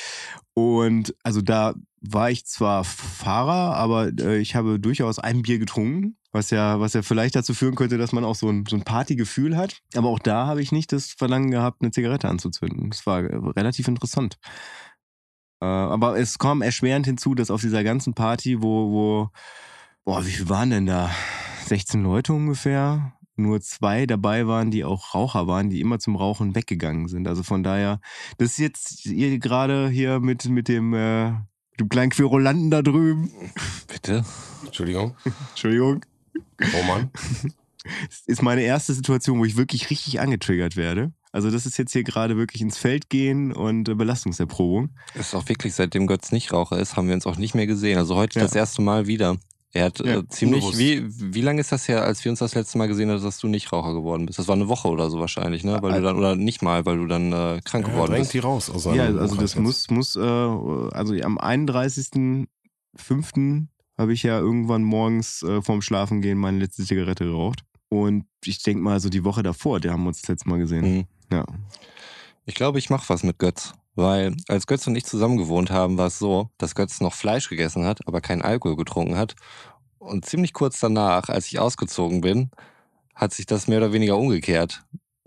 und also da war ich zwar Fahrer, aber äh, ich habe durchaus ein Bier getrunken, was ja, was ja vielleicht dazu führen könnte, dass man auch so ein, so ein Partygefühl hat. Aber auch da habe ich nicht das Verlangen gehabt, eine Zigarette anzuzünden. Das war äh, relativ interessant. Äh, aber es kam erschwerend hinzu, dass auf dieser ganzen Party, wo, wo, boah, wie viel waren denn da? 16 Leute ungefähr. Nur zwei dabei waren, die auch Raucher waren, die immer zum Rauchen weggegangen sind. Also von daher, das ist jetzt ihr gerade hier mit, mit dem, äh, mit dem kleinen Querulanten da drüben. Bitte? Entschuldigung. Entschuldigung. Oh Mann. Das ist meine erste Situation, wo ich wirklich richtig angetriggert werde. Also das ist jetzt hier gerade wirklich ins Feld gehen und äh, Belastungserprobung. Ist auch wirklich, seitdem Götz nicht Raucher ist, haben wir uns auch nicht mehr gesehen. Also heute Ja. das erste Mal wieder. Er hat Ja, äh, ziemlich, unbewusst. wie, wie lange ist das her, als wir uns das letzte Mal gesehen haben, dass du nicht Raucher geworden bist? Das war eine Woche oder so wahrscheinlich, ne? Weil du dann, oder nicht mal, weil du dann äh, krank Er geworden bist. die raus aus Ja, also das muss, muss, äh, also am 31.05. habe ich ja irgendwann morgens äh, vorm Schlafengehen meine letzte Zigarette geraucht. Und ich denke mal, so die Woche davor, da haben wir uns das letzte Mal gesehen. Mhm. Ja. Ich glaube, ich mache was mit Götz. Weil als Götz und ich zusammen gewohnt haben, war es so, dass Götz noch Fleisch gegessen hat, aber keinen Alkohol getrunken hat. Und ziemlich kurz danach, als ich ausgezogen bin, hat sich das mehr oder weniger umgekehrt.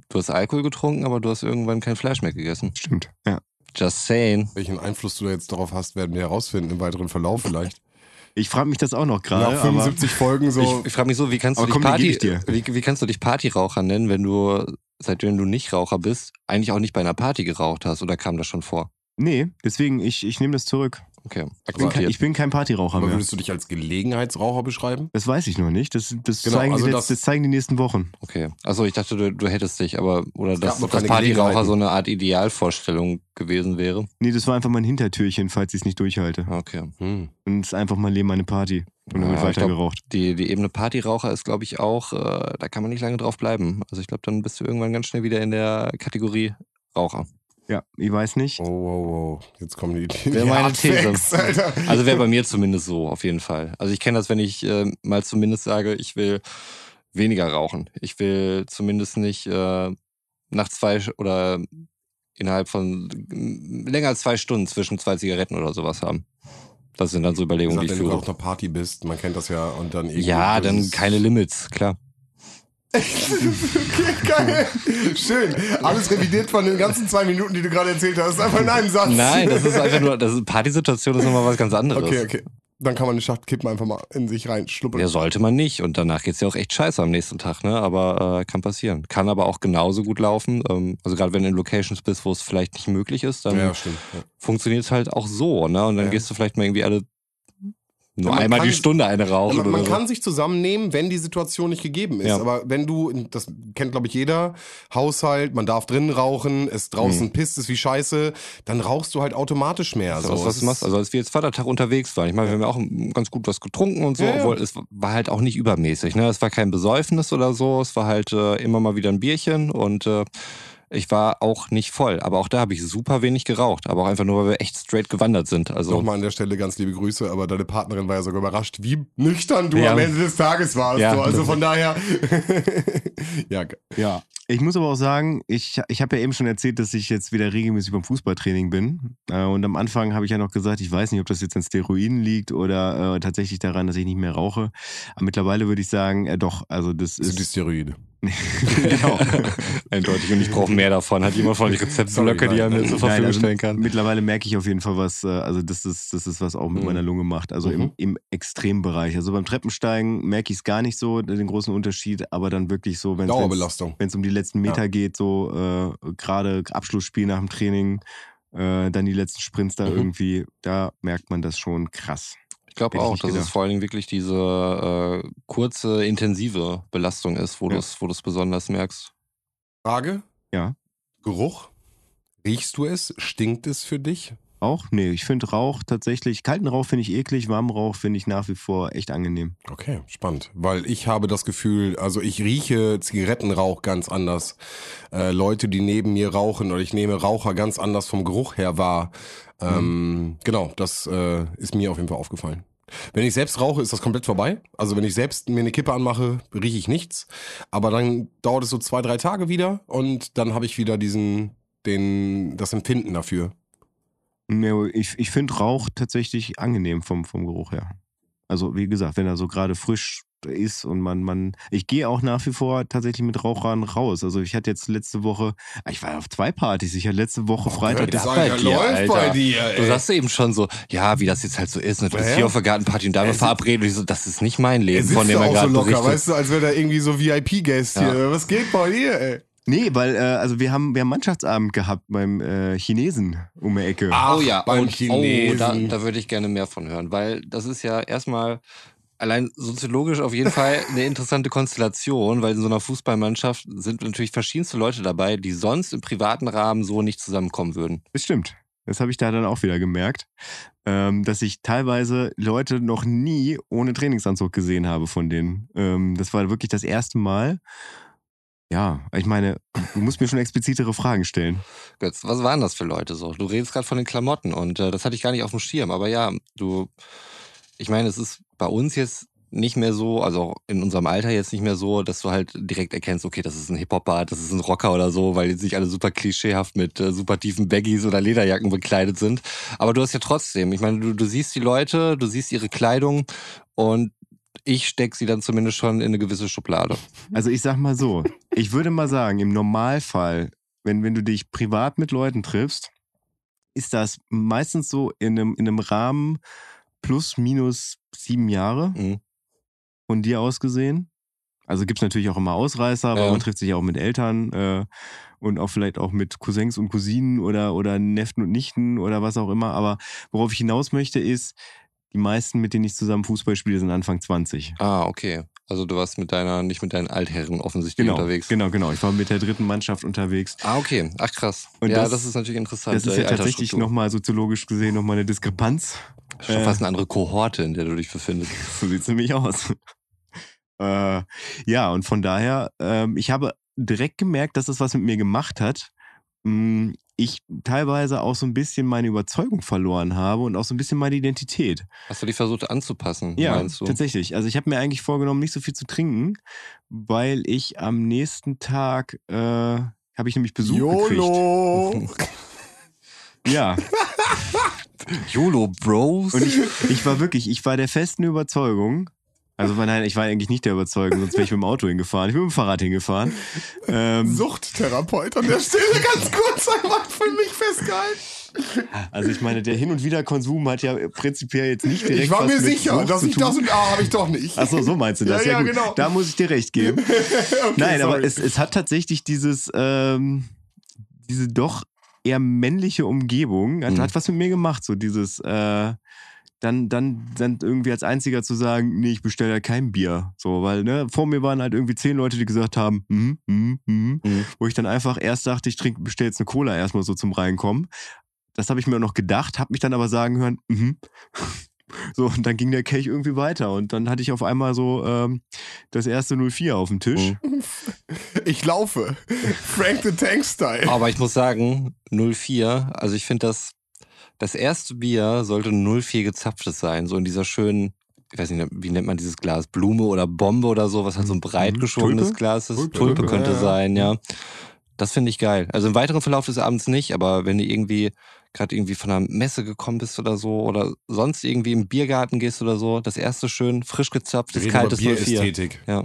Du hast Alkohol getrunken, aber du hast irgendwann kein Fleisch mehr gegessen. Stimmt. Ja. Just saying. Welchen Einfluss du da jetzt darauf hast, werden wir herausfinden im weiteren Verlauf vielleicht. Ich frage mich das auch noch gerade. Nach aber 75 Folgen so. Ich, ich frage mich so, wie kannst du dich komm, Party, wie, wie kannst du dich Partyraucher nennen, wenn du seitdem du nicht Raucher bist, eigentlich auch nicht bei einer Party geraucht hast oder kam das schon vor? Nee, deswegen, ich, ich nehme das zurück. Okay, Ich bin, kein, ich bin kein Partyraucher aber mehr. würdest du dich als Gelegenheitsraucher beschreiben? Das weiß ich noch nicht. Das, das, Genau, zeigen, also die, das- das, zeigen die nächsten Wochen. Okay. Also ich dachte, du, du hättest dich, aber oder dass, dass Partyraucher so eine Art Idealvorstellung gewesen wäre. Nee, das war einfach mein Hintertürchen, falls ich es nicht durchhalte. Okay. Hm. Und es ist einfach mein Leben, meine Party. Und dann wird Ja, ich weiter glaub- geraucht. Die, die Ebene Partyraucher ist, glaube ich, auch, äh, da kann man nicht lange drauf bleiben. Also ich glaube, dann bist du irgendwann ganz schnell wieder in der Kategorie Raucher. Ja, ich weiß nicht. Oh, wow, wow. Jetzt kommen die, die Wäre meine These. Alter. Also wäre bei mir zumindest so, auf jeden Fall. Also ich kenne das, wenn ich äh, mal zumindest sage, ich will weniger rauchen. Ich will zumindest nicht äh, nach zwei oder innerhalb von länger als zwei Stunden zwischen zwei Zigaretten oder sowas haben. Das sind dann so Überlegungen, gesagt, die ich wenn du führe. auf einer Party bist, man kennt das ja und dann irgendwie. Ja, dann keine Limits, klar. Okay, geil. Schön. Alles revidiert von den ganzen zwei Minuten, die du gerade erzählt hast. Einfach in einem Satz. Nein, das ist einfach nur, das ist Partysituation ist nochmal was ganz anderes. Okay, okay. Dann kann man den Schacht kippen einfach mal in sich rein schluppern. Ja, sollte man nicht. Und danach geht's ja auch echt scheiße am nächsten Tag, ne? Aber äh, kann passieren. Kann aber auch genauso gut laufen. Ähm, also gerade wenn du in Locations bist, wo es vielleicht nicht möglich ist, dann Ja. Ja. funktioniert es halt auch so, ne? Und dann Ja. gehst du vielleicht mal irgendwie alle nur einmal die kann- Stunde eine rauchen. man, man oder so. kann sich zusammennehmen, wenn die Situation nicht gegeben ist. Ja. Aber wenn du, das kennt glaube ich jeder, Haushalt, man darf drinnen rauchen, es draußen pisst es wie Scheiße, dann rauchst du halt automatisch mehr. Das ist so. was Es du machst. Also als wir jetzt Vatertag unterwegs waren, ich meine, wir haben ja auch ganz gut was getrunken und so, ja. obwohl es war halt auch nicht übermäßig. Ne? Es war kein Besäufnis oder so, es war halt äh, immer mal wieder ein Bierchen und äh, ich war auch nicht voll. Aber auch da habe ich super wenig geraucht. Aber auch einfach nur, weil wir echt straight gewandert sind. Also Nochmal an der Stelle ganz liebe Grüße, aber deine Partnerin war ja sogar überrascht, wie nüchtern du Ja. am Ende des Tages warst. Ja. So. Also von daher, ja, Ja. Ich muss aber auch sagen, ich, ich habe ja eben schon erzählt, dass ich jetzt wieder regelmäßig beim Fußballtraining bin. Äh, Und am Anfang habe ich ja noch gesagt, ich weiß nicht, ob das jetzt an Steroiden liegt oder äh, tatsächlich daran, dass ich nicht mehr rauche. Aber mittlerweile würde ich sagen, äh, doch, also das das sind die ist. Steroide. genau. eindeutig. Und ich brauche mehr davon. Hat jemand von euch Rezeptblöcke, die er mir nein. zur Nein, Verfügung also stellen kann? Mittlerweile merke ich auf jeden Fall was, äh, also das ist, das ist was auch mit Mhm. meiner Lunge macht. Also Mhm. im, im Extrembereich. Also beim Treppensteigen merke ich es gar nicht so, den großen Unterschied, aber dann wirklich so, wenn es um die letzten Meter geht, so äh, gerade Abschlussspiel nach dem Training, äh, dann die letzten Sprints da Mhm. irgendwie, da merkt man das schon krass. Ich glaube ich auch, dass es gedacht. vor allen Dingen wirklich diese äh, kurze, intensive Belastung ist, wo Ja. du es wo du's besonders merkst. Frage? Ja. Geruch? Riechst du es? Stinkt es für dich? Auch? Nee, ich finde Rauch tatsächlich, kalten Rauch finde ich eklig, warmen Rauch finde ich nach wie vor echt angenehm. Okay, spannend. Weil ich habe das Gefühl, also ich rieche Zigarettenrauch ganz anders. Äh, Leute, die neben mir rauchen oder ich nehme Raucher ganz anders vom Geruch her wahr. Ähm, Genau, das äh, ist mir auf jeden Fall aufgefallen. Wenn ich selbst rauche, ist das komplett vorbei. Also wenn ich selbst mir eine Kippe anmache, rieche ich nichts. Aber dann dauert es so zwei, drei Tage wieder und dann habe ich wieder diesen, den, das Empfinden dafür. Nee, ich ich finde Rauch tatsächlich angenehm vom, vom Geruch her. Also wie gesagt, wenn er so gerade frisch ist und man, man, ich gehe auch nach wie vor tatsächlich mit Rauchern raus. Also ich hatte jetzt letzte Woche, ich war auf zwei Partys, ich hatte letzte Woche Freitag, das bei dir, läuft bei Alter. dir, Du ey. sagst eben schon so, ja, wie das jetzt halt so ist. Ne? Du bist ja. hier auf der Gartenparty und da haben wir Er verabredet. Und ich so, das ist nicht mein Leben, von dem er auch so gerade locker, berichtet. weißt du, als wäre da irgendwie so VIP-Guest Ja. hier. Was geht bei dir, ey? Nee, weil, äh, also wir haben, wir haben Mannschaftsabend gehabt beim äh, Chinesen um die Ecke. Ah. oh ja, beim und, Chinesen. Oh, da, da würde ich gerne mehr von hören, weil das ist ja erstmal allein soziologisch auf jeden Fall eine interessante Konstellation, weil in so einer Fußballmannschaft sind natürlich verschiedenste Leute dabei, die sonst im privaten Rahmen so nicht zusammenkommen würden. Das stimmt. Das habe ich da dann auch wieder gemerkt, ähm, dass ich teilweise Leute noch nie ohne Trainingsanzug gesehen habe von denen. Ähm, das war wirklich das erste Mal. Ja, ich meine, du musst mir schon explizitere Fragen stellen. Götz, was waren das für Leute so? Du redest gerade von den Klamotten und äh, das hatte ich gar nicht auf dem Schirm, aber ja, du, ich meine, es ist bei uns jetzt nicht mehr so, also in unserem Alter jetzt nicht mehr so, dass du halt direkt erkennst, okay, das ist ein Hip-Hopper, das ist ein Rocker oder so, weil jetzt nicht alle super klischeehaft mit äh, super tiefen Baggies oder Lederjacken bekleidet sind. Aber du hast ja trotzdem, ich meine, du, du siehst die Leute, du siehst ihre Kleidung und ich steck sie dann zumindest schon in eine gewisse Schublade. Also ich sag mal so, ich würde mal sagen, im Normalfall, wenn, wenn du dich privat mit Leuten triffst, ist das meistens so in einem, in einem Rahmen plus minus sieben Jahre Mhm. von dir aus gesehen. Also gibt's natürlich auch immer Ausreißer, aber Ja. man trifft sich ja auch mit Eltern äh, und auch vielleicht auch mit Cousins und Cousinen oder, oder Neffen und Nichten oder was auch immer. Aber worauf ich hinaus möchte, ist, die meisten, mit denen ich zusammen Fußball spiele, sind Anfang 20. Ah, okay. Also du warst mit deiner, nicht mit deinen Altherren offensichtlich Genau, unterwegs. genau, genau. Ich war mit der dritten Mannschaft unterwegs. Ah, okay. Ach krass. Und ja, das- das, ist natürlich interessant. Das ist ja tatsächlich nochmal soziologisch gesehen nochmal eine Diskrepanz. Schon äh, fast eine andere Kohorte, in der du dich befindest. So sieht's nämlich aus. äh, ja, und von daher, ähm, ich habe direkt gemerkt, dass das was mit mir gemacht hat. Ich teilweise auch so ein bisschen meine Überzeugung verloren habe und auch so ein bisschen meine Identität. Hast du dich versucht anzupassen, Ja, meinst du? tatsächlich. Also ich habe mir eigentlich vorgenommen, nicht so viel zu trinken, weil ich am nächsten Tag äh, habe ich nämlich Besuch YOLO! gekriegt. Ja, YOLO Bros. und ich, ich war wirklich, ich war der festen Überzeugung, also nein, ich war eigentlich nicht der Überzeugung, sonst wäre ich mit dem Auto hingefahren. Ich bin mit dem Fahrrad hingefahren. Ähm, Suchttherapeut an der Stelle ganz kurz einmal für mich festgehalten. also ich meine, der Hin- und Wiederkonsum hat ja prinzipiell jetzt nicht direkt Ich war was mir mit sicher, dass ich das und A habe ich doch nicht. Ach so, meinst du das? Ja, ja, gut. genau. Da muss ich dir recht geben. Okay, Nein, aber sorry. es, es hat tatsächlich dieses, ähm, diese doch eher männliche Umgebung, hat, Mhm. hat was mit mir gemacht, so dieses, äh, dann, dann, dann irgendwie als einziger zu sagen, nee, ich bestelle ja kein Bier. So, weil, ne, vor mir waren halt irgendwie zehn Leute, die gesagt haben, mhm, mhm, mhm, Mhm. wo ich dann einfach erst dachte, ich trinke, bestelle jetzt eine Cola erstmal so zum Reinkommen. Das habe ich mir auch noch gedacht, habe mich dann aber sagen hören, mhm. So, und dann ging der Kelch irgendwie weiter und dann hatte ich auf einmal so ähm, das erste 04 auf dem Tisch. Mhm. ich laufe. Frank the Tank Style. Aber ich muss sagen, 04, also ich finde das, das erste Bier sollte 04 gezapftes sein, so in dieser schönen, ich weiß nicht, wie nennt man dieses Glas, Blume oder Bombe oder so, was halt so ein breit Mhm. geschwungenes Tulpe? Glas ist. Tulpe, Tulpe, könnte Ja, sein, ja. Das finde ich geil. Also im weiteren Verlauf des Abends nicht, aber wenn du irgendwie gerade irgendwie von einer Messe gekommen bist oder so oder sonst irgendwie im Biergarten gehst oder so, das erste schön frisch gezapftes, kaltes 04. Bierästhetik. Ja.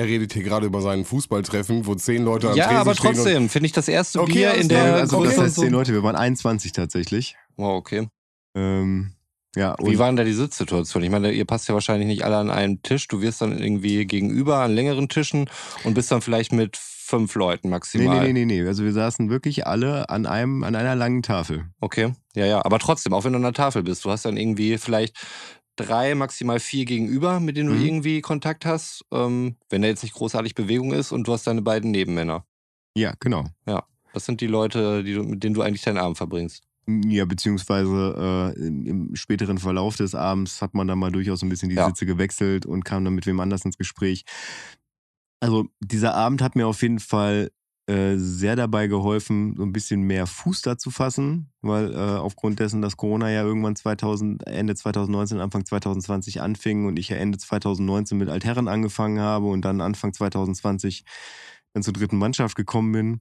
Er redet hier gerade über seinen Fußballtreffen, wo zehn Leute am Ja, Tresen aber stehen und- trotzdem finde ich das erste Okay, Bier in der also okay. das heißt zehn Leute, wir waren 21 tatsächlich. Wow, okay. Ähm, ja, Wie war denn da die Sitzsituation? Ich meine, ihr passt ja wahrscheinlich nicht alle an einen Tisch. Du wirst dann irgendwie gegenüber an längeren Tischen und bist dann vielleicht mit fünf Leuten nee, maximal. nee, nee, nee, nee. Also wir saßen wirklich alle an einem, an einer langen Tafel. Okay, ja, ja. Aber trotzdem, auch wenn du an der Tafel bist, du hast dann irgendwie vielleicht drei, maximal vier gegenüber, mit denen du Mhm. irgendwie Kontakt hast, ähm, wenn da jetzt nicht großartig Bewegung ist und du hast deine beiden Nebenmänner. Ja, genau. Das sind die Leute, die du, mit denen du eigentlich deinen Abend verbringst. Ja, beziehungsweise äh, im, im späteren Verlauf des Abends hat man dann mal durchaus ein bisschen die Ja. Sitze gewechselt und kam dann mit wem anders ins Gespräch. Also dieser Abend hat mir auf jeden Fall äh, sehr dabei geholfen, so ein bisschen mehr Fuß da zu fassen, weil äh, aufgrund dessen, dass Corona ja irgendwann 2000, Ende 2019, Anfang 2020 anfing und ich ja Ende 2019 mit Altherren angefangen habe und dann Anfang 2020 dann zur dritten Mannschaft gekommen bin,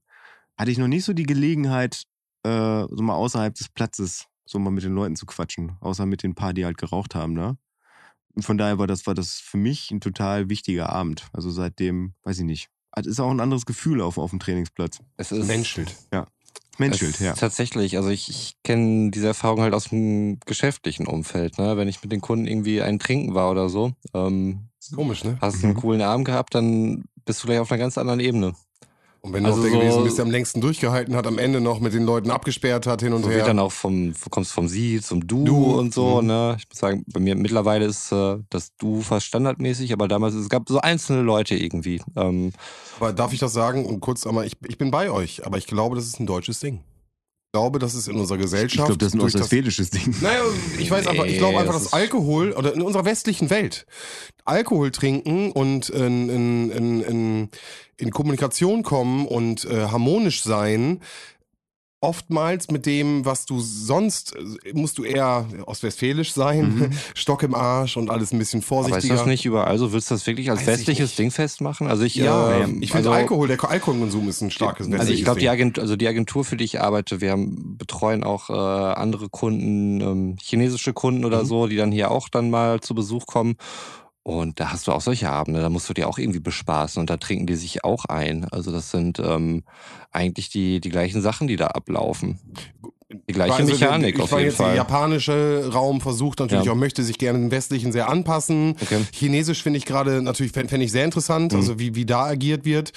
hatte ich noch nicht so die Gelegenheit, äh, so mal außerhalb des Platzes so mal mit den Leuten zu quatschen, außer mit den paar, die halt geraucht haben da. Und von daher war das, war das für mich ein total wichtiger Abend. Also seitdem, weiß ich nicht. Es ist auch ein anderes Gefühl auf, auf dem Trainingsplatz. Es ist Menschelt. Menschelt, es, ja. Tatsächlich, also ich, ich kenne diese Erfahrung halt aus dem geschäftlichen Umfeld, ne? Wenn ich mit den Kunden irgendwie ein Trinken war oder so, ähm, Komisch, ne? hast einen Mhm. coolen Abend gehabt, dann bist du gleich auf einer ganz anderen Ebene. Und wenn du Also auch der so- gewesen bist, der am längsten durchgehalten hat, am Ende noch mit den Leuten abgesperrt hat, hin und So her. dann auch vom, du kommst vom Sie zum Du, Du, und so, mhm. ne? Ich muss sagen, bei mir mittlerweile ist äh, das Du fast standardmäßig, aber damals, es gab so einzelne Leute irgendwie. Ähm, Aber darf ich das sagen? Und kurz einmal, ich, ich bin bei euch, aber ich glaube, das ist ein deutsches Ding. Ich glaube, das ist in unserer Gesellschaft. Ich glaube, das ist ein ostwestfälisches Ding. Naja, ich weiß einfach, ich Nee, glaube einfach, das dass Alkohol oder in unserer westlichen Welt Alkohol trinken und in, in, in, in, in Kommunikation kommen und äh, harmonisch sein, oftmals mit dem, was du sonst, äh, musst du eher ostwestfälisch sein, Mhm. Stock im Arsch und alles ein bisschen aber vorsichtiger. ist das nicht überall so? Willst du das wirklich als Weiß ich westliches. Ding festmachen? Also ich, Ja, ähm, ich finde also, Alkohol, der Alkoholkonsum ist ein starkes Also ich glaube, die. Agent, also die Agentur, für die ich arbeite, wir haben, betreuen auch äh, andere Kunden, ähm, chinesische Kunden oder Mhm. so, die dann hier auch dann mal zu Besuch kommen. Und da hast du auch solche Abende, da musst du dir auch irgendwie bespaßen und da trinken die sich auch ein. Also das sind ähm, eigentlich die, die gleichen Sachen, die da ablaufen. Die gleiche Also der- Mechanik ich auf war jeden jetzt Fall. Der japanische Raum versucht natürlich Ja. auch, möchte sich gerne den westlichen sehr anpassen. Okay. Chinesisch finde ich gerade natürlich fände fänd ich sehr interessant, Mhm. also wie, wie da agiert wird,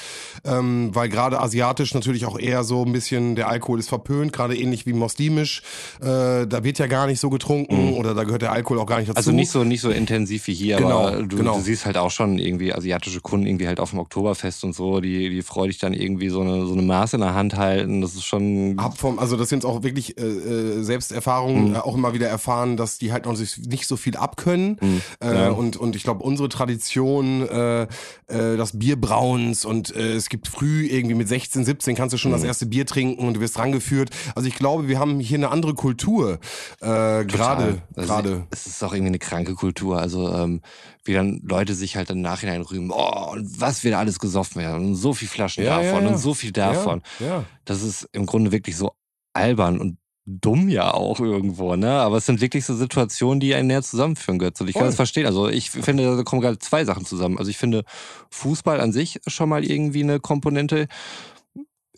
ähm, weil gerade asiatisch natürlich auch eher so ein bisschen der Alkohol ist verpönt, gerade ähnlich wie muslimisch. Äh, da wird ja gar nicht so getrunken Mhm. oder da gehört der Alkohol auch gar nicht dazu. Also nicht so, nicht so intensiv wie hier, Genau, aber du, genau. du siehst halt auch schon irgendwie asiatische Kunden irgendwie halt auf dem Oktoberfest und so, die, die freudig dann irgendwie so eine, so eine Maß in der Hand halten. Das ist schon. Hab vom, also das sind auch wirklich äh, äh, Selbsterfahrung Mhm. äh, auch immer wieder erfahren, dass die halt noch sich nicht so viel abkönnen. Mhm. Äh, Ja. und, und ich glaube, unsere Tradition, äh, äh, das Bierbrauens und äh, es gibt früh irgendwie mit 16, 17 kannst du schon Mhm. das erste Bier trinken und du wirst rangeführt. Also ich glaube, wir haben hier eine andere Kultur. Äh, gerade, Also, gerade. Es ist auch irgendwie eine kranke Kultur. Also, ähm, wie dann Leute sich halt im Nachhinein rühmen, oh, und was wir da alles gesoffen werden. Und so viel Flaschen Ja, ja, davon ja. und so viel davon. Ja, ja. Das ist im Grunde wirklich so albern und dumm ja auch irgendwo, ne? Aber es sind wirklich so Situationen, die einen näher zusammenführen, Götz. Und ich kann Voll. das verstehen. Also ich finde, da kommen gerade zwei Sachen zusammen. Also ich finde Fußball an sich schon mal irgendwie eine Komponente.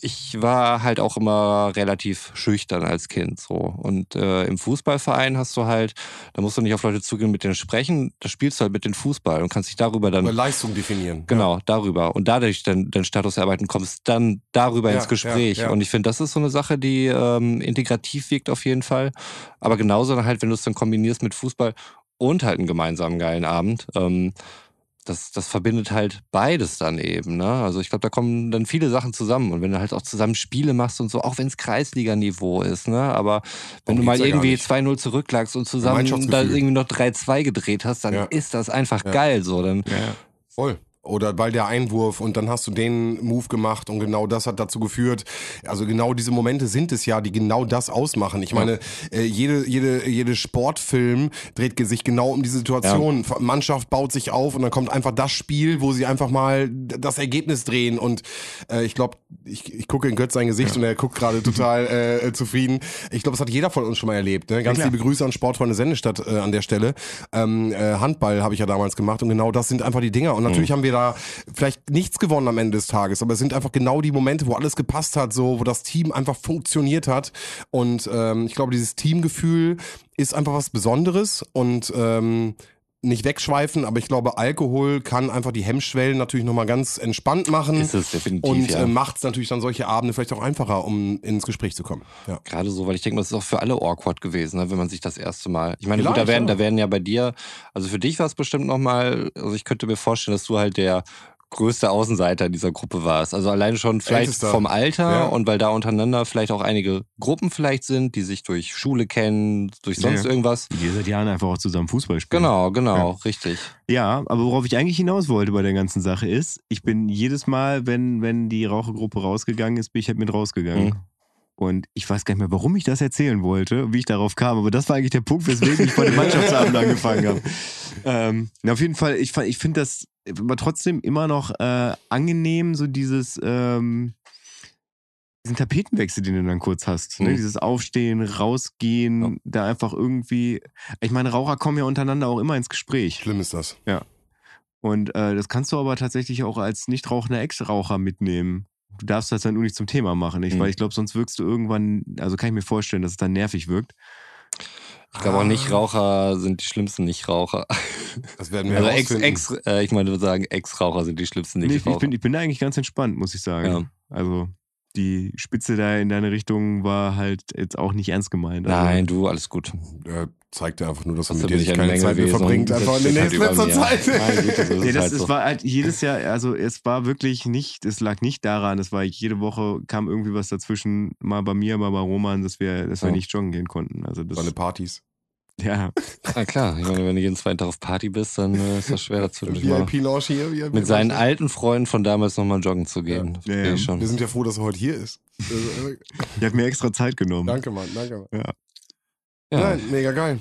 Ich war halt auch immer relativ schüchtern als Kind so. Und äh, im Fußballverein hast du halt, da musst du nicht auf Leute zugehen, mit denen sprechen, da spielst du halt mit den Fußball und kannst dich darüber dann Über Leistung definieren. Genau, darüber. Und dadurch dann den Status erarbeiten kommst, dann darüber Ja, ins Gespräch. ja, ja. Und ich finde, das ist so eine Sache, die ähm, integrativ wirkt auf jeden Fall. Aber genauso dann halt, wenn du es dann kombinierst mit Fußball und halt einen gemeinsamen geilen Abend, ähm, das, das verbindet halt beides dann eben. Ne? Also ich glaube, da kommen dann viele Sachen zusammen. Und wenn du halt auch zusammen Spiele machst und so, auch wenn es Kreisliganiveau ist, ne? Aber wenn Darum du mal irgendwie nicht. 2-0 zurücklagst und zusammen da irgendwie noch 3-2 gedreht hast, dann Ja. ist das einfach Ja. geil so. Dann Ja. Voll. Oder weil der Einwurf und dann hast du den Move gemacht und genau das hat dazu geführt. Also genau diese Momente sind es ja, die genau das ausmachen. Ich meine, äh, jede, jede, jede Sportfilm dreht sich genau um diese Situation. Mannschaft baut sich auf und dann kommt einfach das Spiel, wo sie einfach mal das Ergebnis drehen. Und äh, ich glaube, ich, ich gucke in Götz sein Gesicht und er guckt gerade total äh, zufrieden. Ich glaube, das hat jeder von uns schon mal erlebt. Ne? Ganz liebe Grüße an Sportfreunde Sendestadt äh, an der Stelle. Ähm, äh, Handball habe ich ja damals gemacht und genau das sind einfach die Dinger. Und natürlich haben wir da vielleicht nichts gewonnen am Ende des Tages, aber es sind einfach genau die Momente, wo alles gepasst hat, so wo das Team einfach funktioniert hat. Und ähm, ich glaube, dieses Teamgefühl ist einfach was Besonderes und ähm, nicht wegschweifen, aber ich glaube, Alkohol kann einfach die Hemmschwellen natürlich nochmal ganz entspannt machen. ist es definitiv. und ja. äh, macht es natürlich dann solche Abende vielleicht auch einfacher, um ins Gespräch zu kommen. Ja. Gerade so, weil ich denke, das ist auch für alle awkward gewesen, ne, wenn man sich das erste Mal. Ich meine, gut, da werden, ja. da werden ja bei dir, also für dich war es bestimmt nochmal, also ich könnte mir vorstellen, dass du halt der größte Außenseiter dieser Gruppe warst. Also alleine schon vielleicht Ältester. vom Alter Ja. und weil da untereinander vielleicht auch einige Gruppen vielleicht sind, die sich durch Schule kennen, durch sonst Ja. irgendwas. Die seit Jahren einfach auch zusammen Fußball spielen. Genau, genau, richtig. Ja, aber worauf ich eigentlich hinaus wollte bei der ganzen Sache ist, ich bin jedes Mal, wenn, wenn die Rauchergruppe rausgegangen ist, bin ich halt mit rausgegangen. Mhm. Und ich weiß gar nicht mehr, warum ich das erzählen wollte, wie ich darauf kam, aber das war eigentlich der Punkt, weswegen ich vor dem Mannschaftsabend angefangen habe. Ähm, na, auf jeden Fall, ich, ich finde das aber trotzdem immer noch äh, angenehm, so dieses, ähm, diesen Tapetenwechsel, den du dann kurz hast. Ne? Mhm. Dieses Aufstehen, rausgehen, Ja. da einfach irgendwie. Ich meine, Raucher kommen ja untereinander auch immer ins Gespräch. Schlimm ist das. Und äh, das kannst du aber tatsächlich auch als nicht rauchender Ex-Raucher mitnehmen. Du darfst das dann nur nicht zum Thema machen, nicht? Mhm. Weil ich glaube, sonst wirkst du irgendwann, also kann ich mir vorstellen, dass es dann nervig wirkt. Ich glaube auch Ah. Nichtraucher sind die schlimmsten Nichtraucher. Das werden wir Also ex, ex, äh, ich meine, würde sagen, Ex-Raucher sind die schlimmsten Nee, ich, ich, Nichtraucher. bin, ich bin da eigentlich ganz entspannt, muss ich sagen. Ja. Also die Spitze da in deine Richtung war halt jetzt auch nicht ernst gemeint. Also, Nein, du, alles gut. Er zeigt ja einfach nur, dass er Das mit dir ich nicht ein keine Zeit mehr verbringt. Das Einfach in der halt mir. Zeit. Meine Güte, das Nee, ist das, halt es so. war halt jedes Jahr, also es war wirklich nicht, es lag nicht daran, es war jede Woche kam irgendwie was dazwischen, mal bei mir, mal bei Roman, dass wir, dass wir Ja. nicht joggen gehen konnten. Also das, Seine Partys. ja, Na klar, ich meine, wenn du jeden zweiten Tag auf Party bist, dann äh, ist das schwer dazu. VIP-Lounge hier. VIP mit seinen alten Freunden von damals nochmal joggen zu gehen. Ja, ja. schon. Wir sind ja froh, dass er heute hier ist. Also, die hat mir extra Zeit genommen. danke, Mann. Danke, Mann. ja, Nein, mega geil.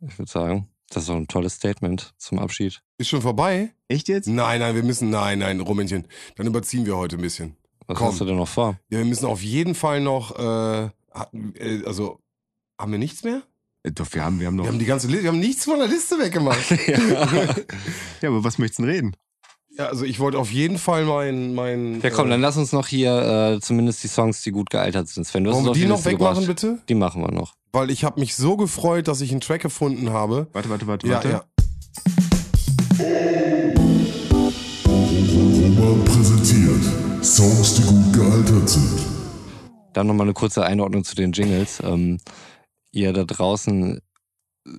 ich würde sagen, das ist auch ein tolles Statement zum Abschied. Ist schon vorbei? Echt jetzt? Nein, nein, wir müssen, nein, nein, Rummenchen. Dann überziehen wir heute ein bisschen. Was Komm. hast du denn noch vor? Ja, wir müssen auf jeden Fall noch, äh, äh, also, haben wir nichts mehr? Äh, Doch, wir haben, wir haben noch. Wir haben die ganze Liste, wir haben nichts von der Liste weggemacht. ja, aber was möchtest du denn reden? Ja, also ich wollte auf jeden Fall mein, mein. Ja, komm, äh, dann lass uns noch hier äh, zumindest die Songs, die gut gealtert sind. Sven, du hast Wollen wir die noch Liste wegmachen, gebracht. bitte? Die machen wir noch. Weil ich habe mich so gefreut, dass ich einen Track gefunden habe. Warte, warte, warte, Ja, warte. ja. Präsentiert Songs, die gut gealtert sind. Dann nochmal eine kurze Einordnung zu den Jingles. Ähm, ihr da draußen,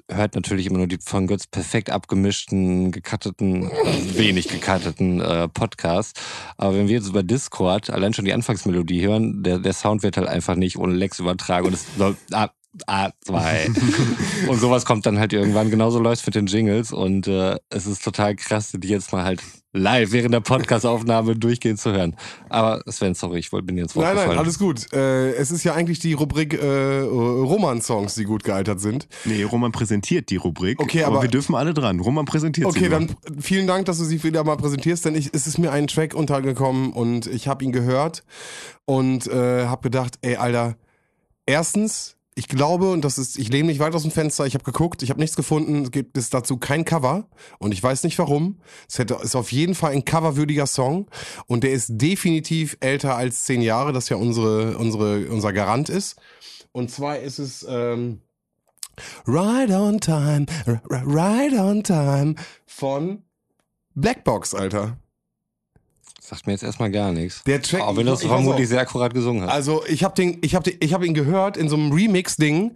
hört natürlich immer nur die von Götz perfekt abgemischten, gekatteten, wenig gekatteten äh, Podcasts. Aber wenn wir jetzt über Discord allein schon die Anfangsmelodie hören, der, der Sound wird halt einfach nicht ohne Lex übertragen und es soll, ah, A2. und sowas kommt dann halt irgendwann. Genauso läuft mit den Jingles und äh, es ist total krass, die jetzt mal halt live während der Podcastaufnahme durchgehend zu hören. Aber Sven, sorry, ich wollte bin jetzt Nein, nein, alles gut. Äh, es ist ja eigentlich die Rubrik äh, Roman-Songs, die gut gealtert sind. Nee, Roman präsentiert die Rubrik. Okay, aber- wir dürfen alle dran. Roman präsentiert Okay, sie. dann vielen Dank, dass du sie wieder mal präsentierst, denn ich, es ist mir ein Track untergekommen und ich habe ihn gehört und äh, habe gedacht, ey, Alter, erstens, ich glaube, und das ist, ich lehne mich weit aus dem Fenster, ich habe geguckt, ich habe nichts gefunden, es gibt es dazu kein Cover und ich weiß nicht warum. Es hätte, ist auf jeden Fall ein coverwürdiger Song und der ist definitiv älter als zehn Jahre, das ja unsere, unsere, unser Garant ist. Und zwar ist es ähm, Right on Time, r- r- Right on Time von Blackbox, Alter. Sagt mir jetzt erstmal gar nichts. Der Track, Auch wenn du es vermutlich sehr akkurat gesungen hast. Also ich habe den, ich habe den, ich habe ihn gehört in so einem Remix-Ding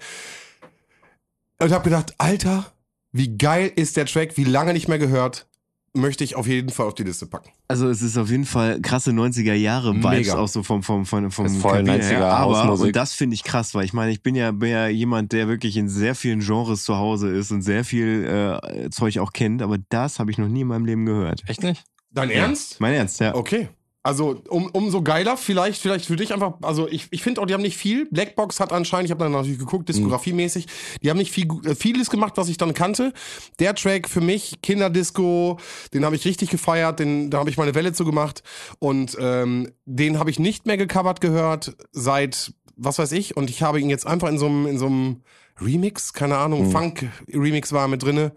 und habe gedacht, Alter, wie geil ist der Track? Wie lange nicht mehr gehört? Möchte ich auf jeden Fall auf die Liste packen. Also es ist auf jeden Fall krasse 90er Jahre Vibes Mega. auch so vom vom vom vom Ist voll Klavier 90er her. Aber Hausmusik. und das finde ich krass, weil ich meine, ich bin ja, bin ja jemand, der wirklich in sehr vielen Genres zu Hause ist und sehr viel äh, Zeug auch kennt, aber das habe ich noch nie in meinem Leben gehört. Echt nicht? Dein Ernst? Mein Ernst, ja. Okay. Also um, umso geiler, vielleicht, vielleicht für dich einfach, also ich, ich finde auch, die haben nicht viel. Blackbox hat anscheinend, ich habe dann natürlich geguckt, diskografiemäßig, die haben nicht viel, äh, vieles gemacht, was ich dann kannte. Der Track für mich, Kinderdisco, den habe ich richtig gefeiert, den, da habe ich meine Welle zu gemacht und ähm, den habe ich nicht mehr gecovert gehört seit, was weiß ich, und ich habe ihn jetzt einfach in so einem, in so einem Remix, keine Ahnung, Funk-Remix war mit drinne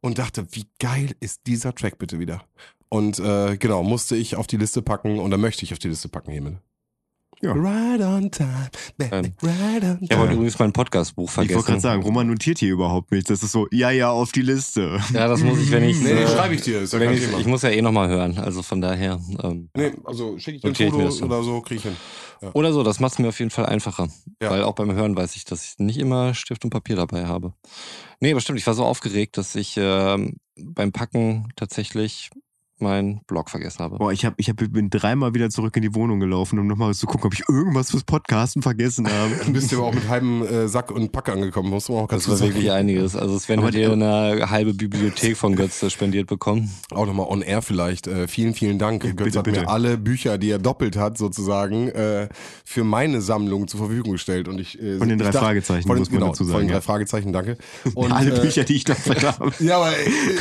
und dachte, wie geil ist dieser Track bitte wieder? Und äh, genau, musste ich auf die Liste packen und da möchte ich auf die Liste packen hiermit. Ja. Right on time, Ähm, right on Ich habe time. übrigens mein Podcastbuch Ich wollte vergessen. gerade sagen, Roman notiert hier überhaupt nichts. Das ist so, ja, ja, auf die Liste. Ja, das muss ich, wenn ich. Nee, nee, äh, schreibe ich dir, ist ja wenn ich, ich muss ja eh nochmal hören. Also von daher. Ähm, Nee, also schicke ich dir ein ich Foto das so. oder so, krieg ich hin. Oder so, das macht es mir auf jeden Fall einfacher. Ja. Weil auch beim Hören weiß ich, dass ich nicht immer Stift und Papier dabei habe. Nee, aber stimmt, ich war so aufgeregt, dass ich ähm, beim Packen tatsächlich meinen Blog vergessen habe. Boah, ich, hab, ich hab, bin dreimal wieder zurück in die Wohnung gelaufen, um nochmal zu gucken, ob ich irgendwas fürs Podcasten vergessen habe. Du bist ja aber auch mit halbem äh, Sack und Pack angekommen, musst du auch ganz Das war wirklich einiges. Also Sven Aber hat hier eine halbe Bibliothek von Götze spendiert bekommen. Auch nochmal on air vielleicht. Äh, vielen, vielen Dank. Bitte, hat bitte. mir alle Bücher, die er doppelt hat, sozusagen, äh, für meine Sammlung zur Verfügung gestellt. Und ich, äh, Von den ich drei dachte- Fragezeichen, von den, muss man genau, dazu Von sagen, den drei ja. Fragezeichen, danke. Und, Alle äh, Bücher, die ich da habe. Ja, aber äh,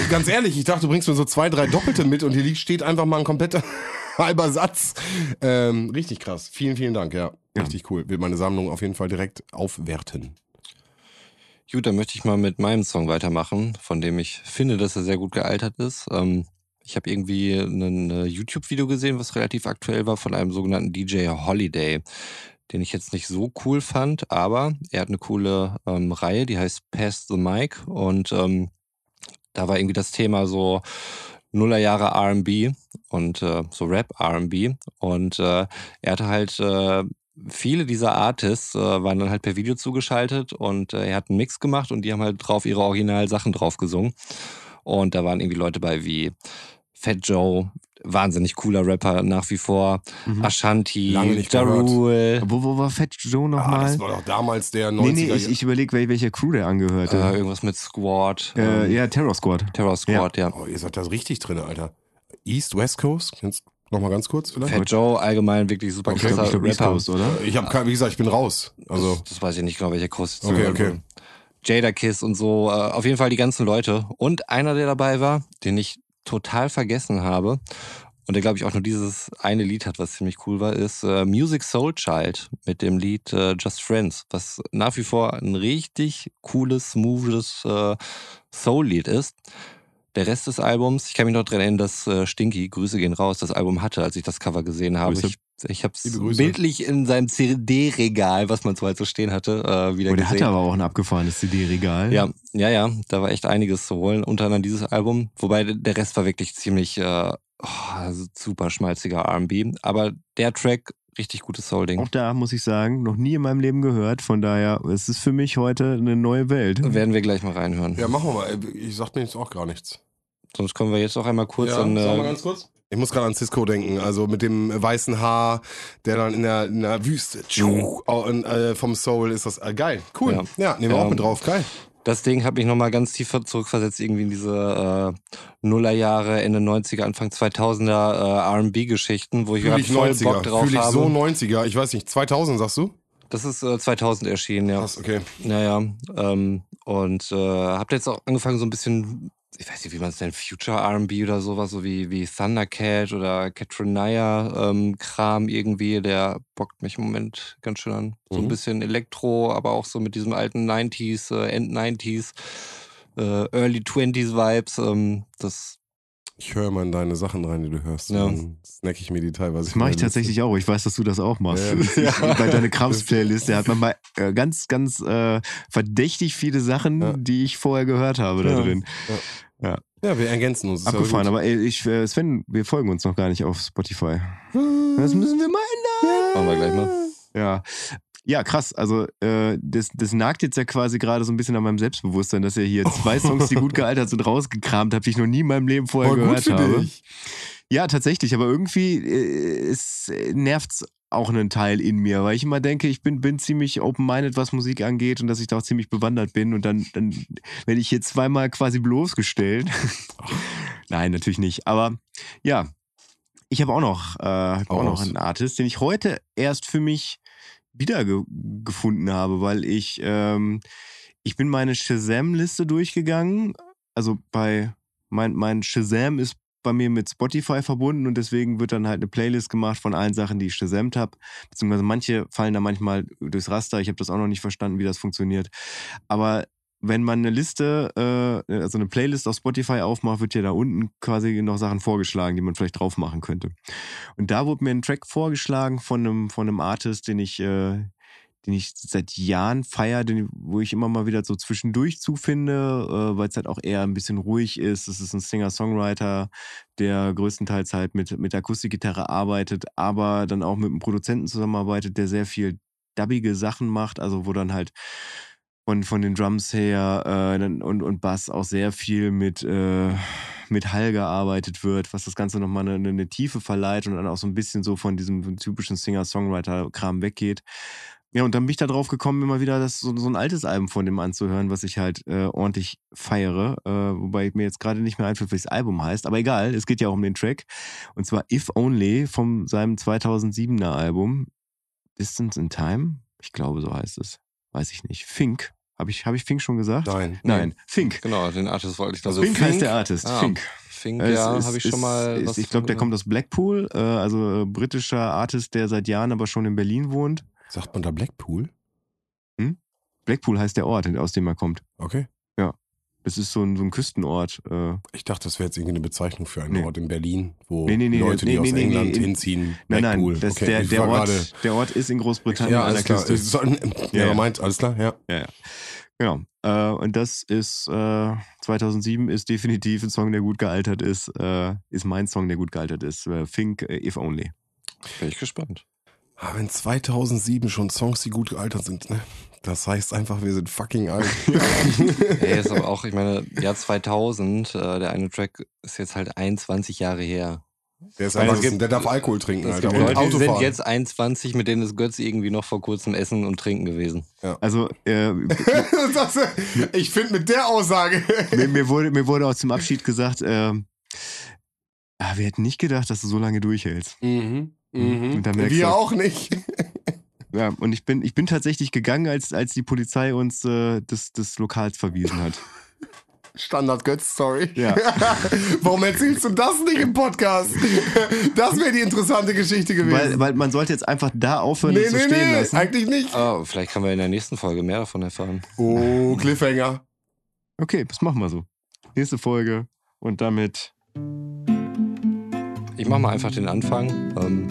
ganz ehrlich, ich dachte, du bringst mir so zwei, drei Doppelte mit und hier liegt, steht einfach mal ein kompletter halber Satz. Ähm, richtig krass. Vielen, vielen Dank, ja. Richtig cool. Will meine Sammlung auf jeden Fall direkt aufwerten. Gut, dann möchte ich mal mit meinem Song weitermachen, von dem ich finde, dass er sehr gut gealtert ist. Ähm, ich habe irgendwie ein äh, YouTube-Video gesehen, was relativ aktuell war, von einem sogenannten DJ Holiday, den ich jetzt nicht so cool fand, aber er hat eine coole ähm, Reihe, die heißt Pass the Mic und ähm, da war irgendwie das Thema so Nullerjahre R&B und äh, so Rap R&B und äh, er hatte halt äh, viele dieser Artists äh, waren dann halt per Video zugeschaltet und äh, er hat einen Mix gemacht und die haben halt drauf ihre Originalsachen drauf gesungen. Und da waren irgendwie Leute bei wie Fat Joe, wahnsinnig cooler Rapper nach wie vor, Mhm. Ashanti, Ja. Rule, Wo, wo war Fat Joe Ah, nochmal? das war doch damals der 90er. nee, nee, ich, ich überlege, wel, welcher Crew der angehörte. äh, irgendwas mit Squad, Äh, ähm, ja, Terror Squad. Terror Squad, ja. oh, ihr seid da richtig drin, Alter. East, West Coast? Kannst noch mal ganz kurz vielleicht? Fat Joe allgemein wirklich super Okay, Ich krasser glaube, East Rapper. Coast, oder? Ich habe kein, wie gesagt, ich bin raus. Also, das, das weiß ich nicht genau, welcher Kurs jetzt Okay, okay. Jada Kiss und so, äh, auf jeden Fall die ganzen Leute. Und einer, der dabei war, den ich total vergessen habe und der, glaube ich, auch nur dieses eine Lied hat, was ziemlich cool war, ist äh, Music Soul Child mit dem Lied äh, Just Friends, was nach wie vor ein richtig cooles, smoothes äh, Soul-Lied ist. Der Rest des Albums, ich kann mich noch dran erinnern, dass äh, Stinky, Grüße gehen raus, das Album hatte, als ich das Cover gesehen habe. Grüße. Ich, ich habe es bildlich in seinem CD-Regal, was man so halt so stehen hatte, äh, wieder Oh, der gesehen. hatte aber auch ein abgefahrenes CD-Regal. Ja, ja, ja, da war echt einiges zu holen, unter anderem dieses Album. Wobei der Rest war wirklich ziemlich äh, oh, super schmalziger R&B. Aber der Track richtig gutes Soul-Ding. Auch da muss ich sagen, noch nie in meinem Leben gehört. Von daher, es ist für mich heute eine neue Welt. Werden wir gleich mal reinhören. Ja, machen wir mal. Ich sag mir jetzt auch gar nitsSonst können wir jetzt auch einmal kurz ja, an. sag mal Äh, ganz kurz. Ich muss gerade an Cisco denken, also mit dem weißen Haar, der dann in der, in der Wüste tschuh, äh, vom Soul ist das äh, geil. Cool. Ja. Ja, nehmen wir auch Ähm, mit drauf. Geil. das Ding hat mich nochmal ganz tief zurückversetzt, irgendwie in diese äh, Nullerjahre, Ende 90er, Anfang 2000er äh, RB-Geschichten, wo ich gerade voll 90er. Bock drauf Fühle ich habe. so 90er. Ich weiß nicht, 2000 sagst du? das ist äh, 2000 erschienen, ja. Krass, okay. Naja, ähm, und äh, habt jetzt auch angefangen, so ein bisschen, ich weiß nicht, wie man es nennt, Future RB oder sowas, so wie, wie Thundercat oder Katrinaya ähm, Kram irgendwie, der bockt mich im Moment ganz schön an. So ein Mhm. bisschen Elektro, aber auch so mit diesem alten 90s, äh, End 90s, äh, Early 20s Vibes. Ähm, das Ich höre mal in deine Sachen rein, die du hörst. Ja. Und Dann snack ich mir die teilweise. Das mache ich tatsächlich auch. Ich weiß, dass du das auch machst. Ja. Ja. Bei deiner Krams-Playlist, da hat man mal äh, ganz, ganz äh, verdächtig viele Sachen, Ja. die ich vorher gehört habe da Ja. drin. Ja, wir ergänzen uns. Ja Abgefahren, aber ey, ich, äh, Sven, wir folgen uns noch gar nicht auf Spotify. Das müssen wir mal ändern. machen wir gleich mal. Ja. Ja, krass. Also, äh, das, das nagt jetzt ja quasi gerade so ein bisschen an meinem Selbstbewusstsein, dass ihr hier zwei Songs, die gut gealtert sind, rausgekramt habt, die ich noch nie in meinem Leben vorher gut gehört habe. dich. Ja, tatsächlich, aber irgendwie äh, es äh, nervt's auch einen Teil in mir, weil ich immer denke, ich bin, bin ziemlich open-minded, was Musik angeht und dass ich da auch ziemlich bewandert bin und dann, dann werde ich hier zweimal quasi bloßgestellt. Nein, natürlich nicht. Aber ja, ich habe auch noch, äh, hab auch noch einen Artist, den ich heute erst für mich wiedergefunden habe, weil ich, ähm, ich bin meine Shazam-Liste durchgegangen. Also bei mein, mein Shazam ist bei mir mit Spotify verbunden und deswegen wird dann halt eine Playlist gemacht von allen Sachen, die ich shazamt habe. Beziehungsweise manche fallen da manchmal durchs Raster. Ich habe das auch noch nicht verstanden, wie das funktioniert. Aber wenn man eine Liste, äh, also eine Playlist auf Spotify aufmacht, wird ja da unten quasi noch Sachen vorgeschlagen, die man vielleicht drauf machen könnte. Und da wurde mir ein Track vorgeschlagen von einem, von einem Artist, den ich, äh, den ich seit Jahren feiere, wo ich immer mal wieder so zwischendurch zufinde, äh, weil es halt auch eher ein bisschen ruhig ist. Es ist ein Singer-Songwriter, der größtenteils halt mit, mit Akustikgitarre arbeitet, aber dann auch mit einem Produzenten zusammenarbeitet, der sehr viel dubbige Sachen macht, also wo dann halt von, von den Drums her äh, und, und Bass auch sehr viel mit, äh, mit Hall gearbeitet wird, was das Ganze nochmal eine, eine Tiefe verleiht und dann auch so ein bisschen so von diesem typischen Singer-Songwriter-Kram weggeht. Ja, und dann bin ich da drauf gekommen, immer wieder das, so, so ein altes Album von dem anzuhören, was ich halt äh, ordentlich feiere. Äh, wobei mir jetzt gerade nicht mehr einfällt, wie das Album heißt. Aber egal, es geht ja auch um den Track. Und zwar If Only von seinem 2007er Album Distance in Time. Ich glaube, so heißt es. Weiß ich nicht. Fink. Habe ich, hab ich Fink schon gesagt? Nein. Nein, Fink. Genau, den Artist wollte ich da so. Fink heißt der Artist. Ah, Fink. Fink, Es ja, habe ich schon mal. Ist, was ich glaube, der kommt aus Blackpool, äh, also äh, britischer Artist, der seit Jahren aber schon in Berlin wohnt. Sagt man da Blackpool? Blackpool heißt der Ort, aus dem er kommt. Okay. Das ist so ein, so ein Küstenort. Äh, Ich dachte, das wäre jetzt irgendwie eine Bezeichnung für einen Nee. Ort in Berlin, wo Nee, nee, nee, Leute, die nee, aus England nee. hinziehen. nein, nein, das, okay. der, der, Ort, gerade- der Ort ist in Großbritannien Ja, an der klar. Küste. So, ja, Ja, meint, alles klar, ja. Ja, ja. Genau. Äh, und das ist äh, 2007 ist definitiv ein Song, der gut gealtert ist. Äh, ist mein Song, der gut gealtert ist. Fink, äh, If Only. Bin ich gespannt. Aber wenn 2007 schon Songs, die gut gealtert sind, ne? Das heißt einfach, wir sind fucking alt. Ey, ist aber auch, ich meine, Jahr 2000, äh, der eine Track ist jetzt halt 21 Jahre her. Der ist erwachsen, gibt- der darf Alkohol trinken, Alter. gibt Und Leute, die sind jetzt 21, mit denen ist Götz irgendwie noch vor kurzem essen und trinken gewesen. Also, äh, Das- ich finde mit der Aussage. mir, mir, wurde, mir wurde auch zum Abschied gesagt, äh, wir hätten nicht gedacht, dass du so lange durchhältst. Mhm. Und dann merkst Wir du- auch nicht. Ja, und ich bin, ich bin tatsächlich gegangen, als, als die Polizei uns äh, des, des Lokals verwiesen hat. Standard Götz, sorry. Ja. Warum erzählst du das nicht im Podcast? Das wäre die interessante Geschichte gewesen. Weil, weil man sollte jetzt einfach da aufhören, nee, das zu nee, stehen nee, lassen. eigentlich nicht. Aber vielleicht können wir in der nächsten Folge mehr davon erfahren. Oh, Cliffhanger. Okay, das machen wir so. Nächste Folge. Und damit Ich mache mal einfach den Anfang. Ähm,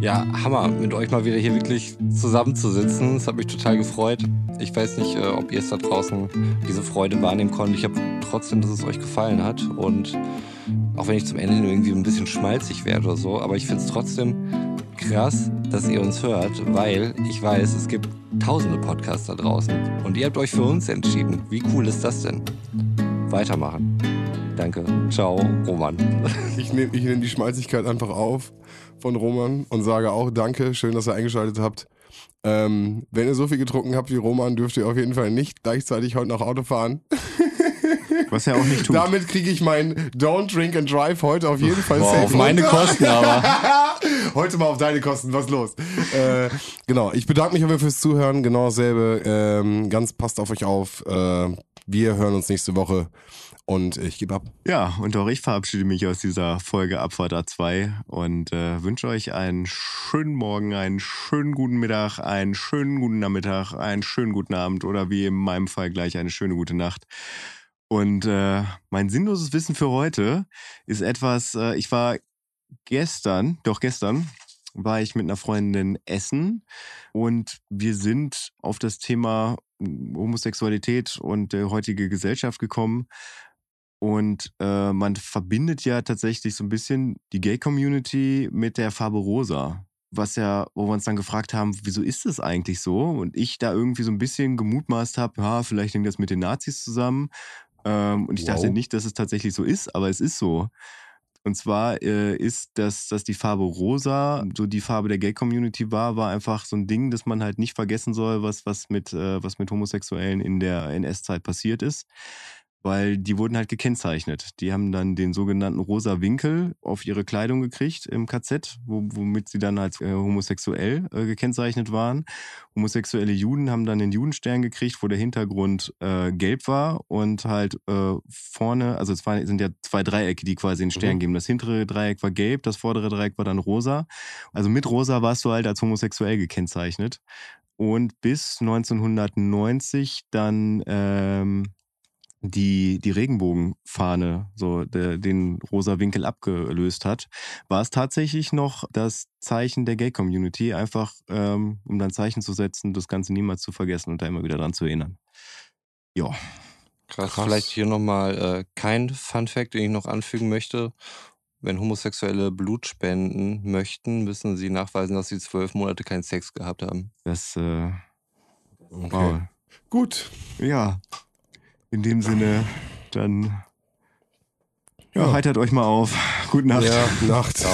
ja, Hammer, mit euch mal wieder hier wirklich zusammenzusitzen. Es hat mich total gefreut. Ich weiß nicht, äh, ob ihr es da draußen diese Freude wahrnehmen konntet. Ich habe trotzdem, dass es euch gefallen hat. Und auch wenn ich zum Ende irgendwie ein bisschen schmalzig werde oder so, aber ich finde es trotzdem krass, dass ihr uns hört, weil ich weiß, es gibt tausende Podcasts da draußen. Und ihr habt euch für uns entschieden. Wie cool ist das denn? Weitermachen. Danke. Ciao, Roman. Ich nehme ich nehm die Schmalzigkeit einfach auf von Roman und sage auch Danke, schön, dass ihr eingeschaltet habt. Ähm, wenn ihr so viel getrunken habt wie Roman, dürft ihr auf jeden Fall nicht gleichzeitig heute noch Auto fahren. Was er auch nicht tut. Damit kriege ich mein Don't Drink and Drive heute auf jeden Fall Boah, safe. auf meine Kosten aber. Heute mal auf deine Kosten, was los? Äh, genau, ich bedanke mich aber fürs Zuhören. Genau dasselbe. Ähm, ganz passt auf euch auf. Äh, wir hören uns nächste Woche und ich gebe ab. Ja, und auch ich verabschiede mich aus dieser Folge Abfahrt A2 und äh, wünsche euch einen schönen Morgen, einen schönen guten Mittag, einen schönen guten Nachmittag, einen schönen guten Abend oder wie in meinem Fall gleich eine schöne gute Nacht. Und äh, mein sinnloses Wissen für heute ist etwas, äh, ich war gestern, doch gestern, war ich mit einer Freundin essen und wir sind auf das Thema Homosexualität und der heutige Gesellschaft gekommen. Und äh, man verbindet ja tatsächlich so ein bisschen die Gay-Community mit der Farbe Rosa. Was ja, wo wir uns dann gefragt haben, wieso ist das eigentlich so? Und ich da irgendwie so ein bisschen gemutmaßt habe, ja, vielleicht hängt das mit den Nazis zusammen. Ähm, und ich Wow. dachte nicht, dass es tatsächlich so ist, aber es ist so. Und zwar äh, ist, dass, dass die Farbe Rosa so die Farbe der Gay-Community war, war einfach so ein Ding, das man halt nicht vergessen soll, was, was, mit, äh, was mit Homosexuellen in der NS-Zeit passiert ist. Weil die wurden halt gekennzeichnet. Die haben dann den sogenannten rosa Winkel auf ihre Kleidung gekriegt im KZ, wo, womit sie dann als äh, homosexuell äh, gekennzeichnet waren. Homosexuelle Juden haben dann den Judenstern gekriegt, wo der Hintergrund äh, gelb war und halt äh, vorne, also es waren, sind ja zwei Dreiecke, die quasi den Stern Mhm. geben. Das hintere Dreieck war gelb, das vordere Dreieck war dann rosa. Also mit rosa warst du halt als homosexuell gekennzeichnet. Und bis 1990 dann ähm, die, die Regenbogenfahne, so der, den rosa Winkel abgelöst hat, war es tatsächlich noch das Zeichen der Gay-Community, einfach ähm, um dann Zeichen zu setzen, das Ganze niemals zu vergessen und da immer wieder dran zu erinnern. Ja, Krass. Krass. Vielleicht hier nochmal äh, kein Fun Fact, den ich noch anfügen möchte. Wenn Homosexuelle Blut spenden möchten, müssen sie nachweisen, dass sie zwölf Monate keinen Sex gehabt haben. das, äh, Okay. wow. Gut. Ja, in dem Sinne, dann ja, Ja. heitert euch mal auf. Gute Nacht. Ja, Nacht.